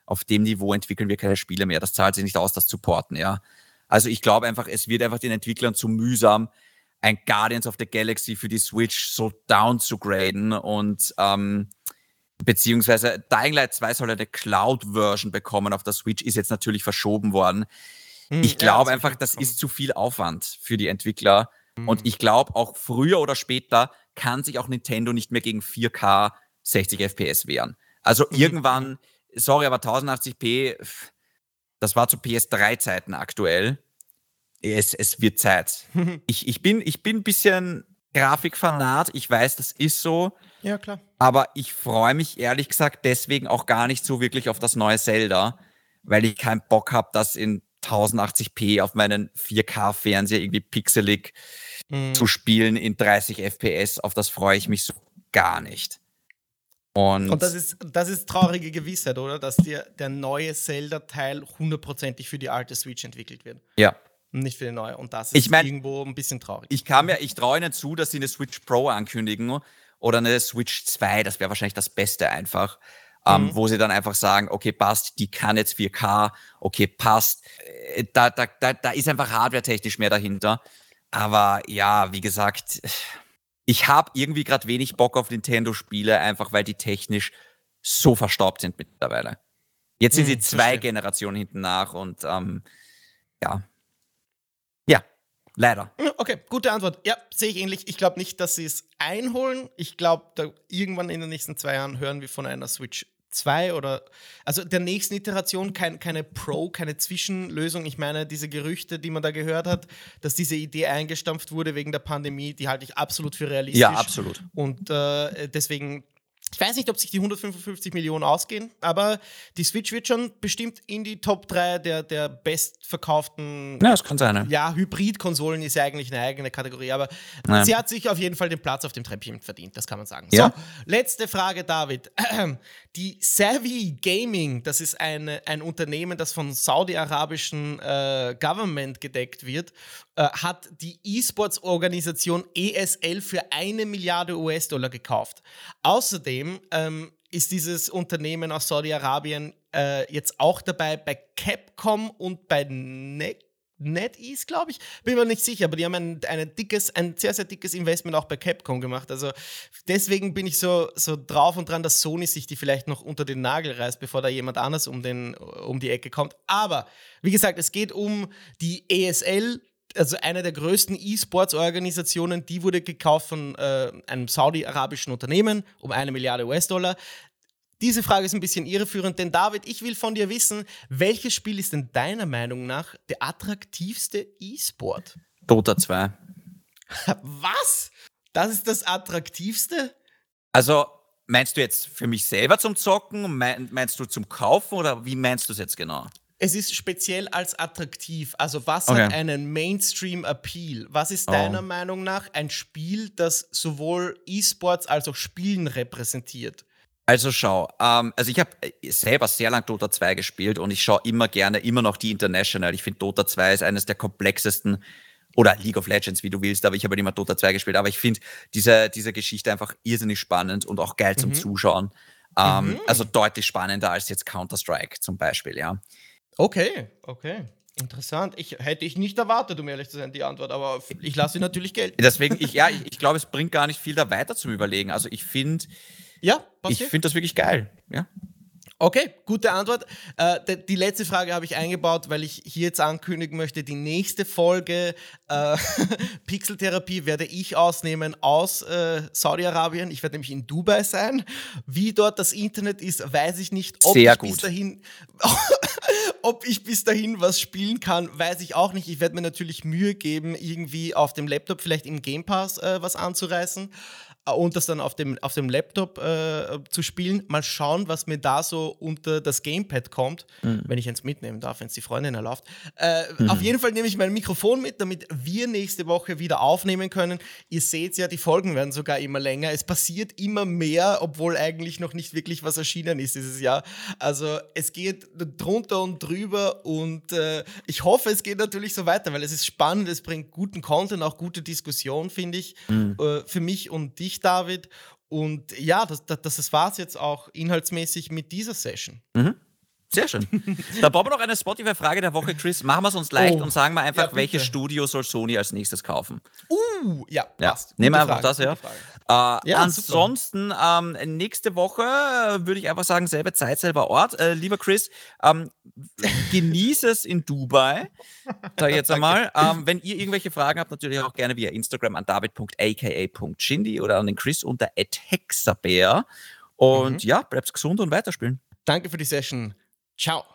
auf dem Niveau entwickeln wir keine Spiele mehr. Das zahlt sich nicht aus, das zu porten, ja. Also ich glaube einfach, es wird einfach den Entwicklern zu mühsam, ein Guardians of the Galaxy für die Switch so down zu graden und ähm, beziehungsweise Dying Light 2 soll eine Cloud-Version bekommen auf der Switch, ist jetzt natürlich verschoben worden. Hm, ich glaube ja, einfach, das ist zu viel Aufwand für die Entwickler. Hm. Und ich glaube, auch früher oder später kann sich auch Nintendo nicht mehr gegen 4K 60 FPS wehren. Also mhm. irgendwann, sorry, aber 1080p, das war zu PS3-Zeiten aktuell. Es, es wird Zeit. <laughs> ich, ich, bin, ich bin ein bisschen Grafikfanat, ich weiß, das ist so. Ja, klar. Aber ich freue mich ehrlich gesagt deswegen auch gar nicht so wirklich auf das neue Zelda, weil ich keinen Bock habe, das in 1080p auf meinen 4K-Fernseher irgendwie pixelig mhm. zu spielen in 30 FPS. Auf das freue ich mich so gar nicht. Und, und, das, ist, das ist traurige Gewissheit, oder? Dass dir der neue Zelda-Teil hundertprozentig für die alte Switch entwickelt wird. Ja. Nicht für die neue. Und das ist ich mein, irgendwo ein bisschen traurig. Ich kann mir, ich traue ihnen zu, dass sie eine Switch Pro ankündigen oder eine Switch 2. Das wäre wahrscheinlich das Beste einfach mhm. wo sie dann einfach sagen, okay, passt, die kann jetzt 4K, okay, passt. Äh, da, da, da, da ist einfach hardware-technisch mehr dahinter. Aber ja, wie gesagt, ich habe irgendwie gerade wenig Bock auf Nintendo-Spiele, einfach weil die technisch so verstaubt sind mittlerweile. Jetzt sind mhm, sie zwei verstehe. Generationen hinten nach und ähm, ja. Ja, leider. Okay, gute Antwort. Ja, sehe ich ähnlich. Ich glaube nicht, dass sie es einholen. Ich glaube, irgendwann in den nächsten zwei Jahren hören wir von einer Switch 2 oder also der nächsten Iteration kein, keine Pro, keine Zwischenlösung. Ich meine, diese Gerüchte, die man da gehört hat, dass diese Idee eingestampft wurde wegen der Pandemie, die halte ich absolut für realistisch. Ja, absolut. Und äh, deswegen ich weiß nicht, ob sich die 155 Millionen ausgehen, aber die Switch wird schon bestimmt in die Top 3 der, der bestverkauften. Ja, das kann sein. Ja, Hybrid-Konsolen ist ja eigentlich eine eigene Kategorie, aber Nein. sie hat sich auf jeden Fall den Platz auf dem Treppchen verdient, das kann man sagen. Ja. So, letzte Frage, David. <clears throat> Die Savvy Gaming, das ist eine, ein Unternehmen, das von saudi-arabischen äh, Government gedeckt wird, äh, hat die E-Sports-Organisation ESL für eine Milliarde US-Dollar gekauft. Außerdem ähm, ist dieses Unternehmen aus Saudi-Arabien äh, jetzt auch dabei bei Capcom und bei NEC NetEase, glaube ich. Bin mir nicht sicher, aber die haben ein, ein, dickes, ein sehr, sehr dickes Investment auch bei Capcom gemacht. Also deswegen bin ich so, so drauf und dran, dass Sony sich die vielleicht noch unter den Nagel reißt, bevor da jemand anders um, den, um die Ecke kommt. Aber wie gesagt, es geht um die ESL. Also eine der größten E-Sports-Organisationen, die wurde gekauft von äh, einem saudi-arabischen Unternehmen um eine Milliarde US-Dollar. Diese Frage ist ein bisschen irreführend, denn David, ich will von dir wissen, welches Spiel ist denn deiner Meinung nach der attraktivste E-Sport? Dota 2. <laughs> Was? Das ist das attraktivste? Also, meinst du jetzt für mich selber zum Zocken? Meinst du zum Kaufen oder wie meinst du es jetzt genau? Es ist speziell als attraktiv. Also, was okay. hat einen Mainstream-Appeal? Was ist deiner oh. Meinung nach ein Spiel, das sowohl E-Sports als auch Spielen repräsentiert? Also schau, ähm, also ich habe äh, selber sehr lang Dota 2 gespielt und ich schaue immer gerne, immer noch die International. Ich finde Dota 2 ist eines der komplexesten oder League of Legends, wie du willst, aber ich habe halt immer Dota 2 gespielt. Aber ich finde diese, diese Geschichte einfach irrsinnig spannend und auch geil zum mhm. Zuschauen. Ähm, mhm. Also deutlich spannender als jetzt Counter-Strike zum Beispiel, ja. Okay, okay. Interessant. Ich hätte ich nicht erwartet, um ehrlich zu sein, die Antwort, aber ich lasse sie natürlich gelten. Deswegen, ich, ja, ich, ich glaube, es bringt gar nicht viel da weiter zum Überlegen. Also ich finde, ja, ich finde das wirklich geil. Ja. Okay, gute Antwort. Äh, die letzte Frage habe ich eingebaut, weil ich hier jetzt ankündigen möchte, die nächste Folge äh, <laughs> Pixeltherapie werde ich ausnehmen aus äh, Saudi-Arabien. Ich werde nämlich in Dubai sein. Wie dort das Internet ist, weiß ich nicht. Ob Sehr ich gut. bis dahin <laughs> ob ich bis dahin was spielen kann, weiß ich auch nicht. Ich werde mir natürlich Mühe geben, irgendwie auf dem Laptop vielleicht im Game Pass äh, was anzureißen. Äh, und das dann auf dem, auf dem Laptop äh, zu spielen. Mal schauen, was mir da so unter das Gamepad kommt, mhm. wenn ich eins mitnehmen darf, wenn es die Freundin erlaubt. Äh, mhm. Auf jeden Fall nehme ich mein Mikrofon mit, damit wir nächste Woche wieder aufnehmen können. Ihr seht ja, die Folgen werden sogar immer länger. Es passiert immer mehr, obwohl eigentlich noch nicht wirklich was erschienen ist dieses Jahr. Also es geht drunter und drüber und äh, ich hoffe, es geht natürlich so weiter, weil es ist spannend, es bringt guten Content, auch gute Diskussion, finde ich, mhm. äh, für mich und dich, David. Und ja, das, das, das war es jetzt auch inhaltsmäßig mit dieser Session. Mhm. Sehr schön. <laughs> Dann brauchen wir noch eine Spotify-Frage der Woche, Chris. Machen wir es uns leicht oh. und sagen wir einfach, ja, welches Studio soll Sony als nächstes kaufen? Uh, ja, ja. passt. Nehmen wir einfach das, ja. Äh, ja ansonsten, ähm, nächste Woche äh, würde ich einfach sagen, selbe Zeit, selber Ort. Äh, lieber Chris, ähm, genieße es in Dubai, ich jetzt <laughs> einmal. Ähm, wenn ihr irgendwelche Fragen habt, natürlich auch gerne via Instagram an david.aka.shindy oder an den Chris unter hexabear. Und mhm. ja, bleibt gesund und weiterspielen. Danke für die Session. Ciao.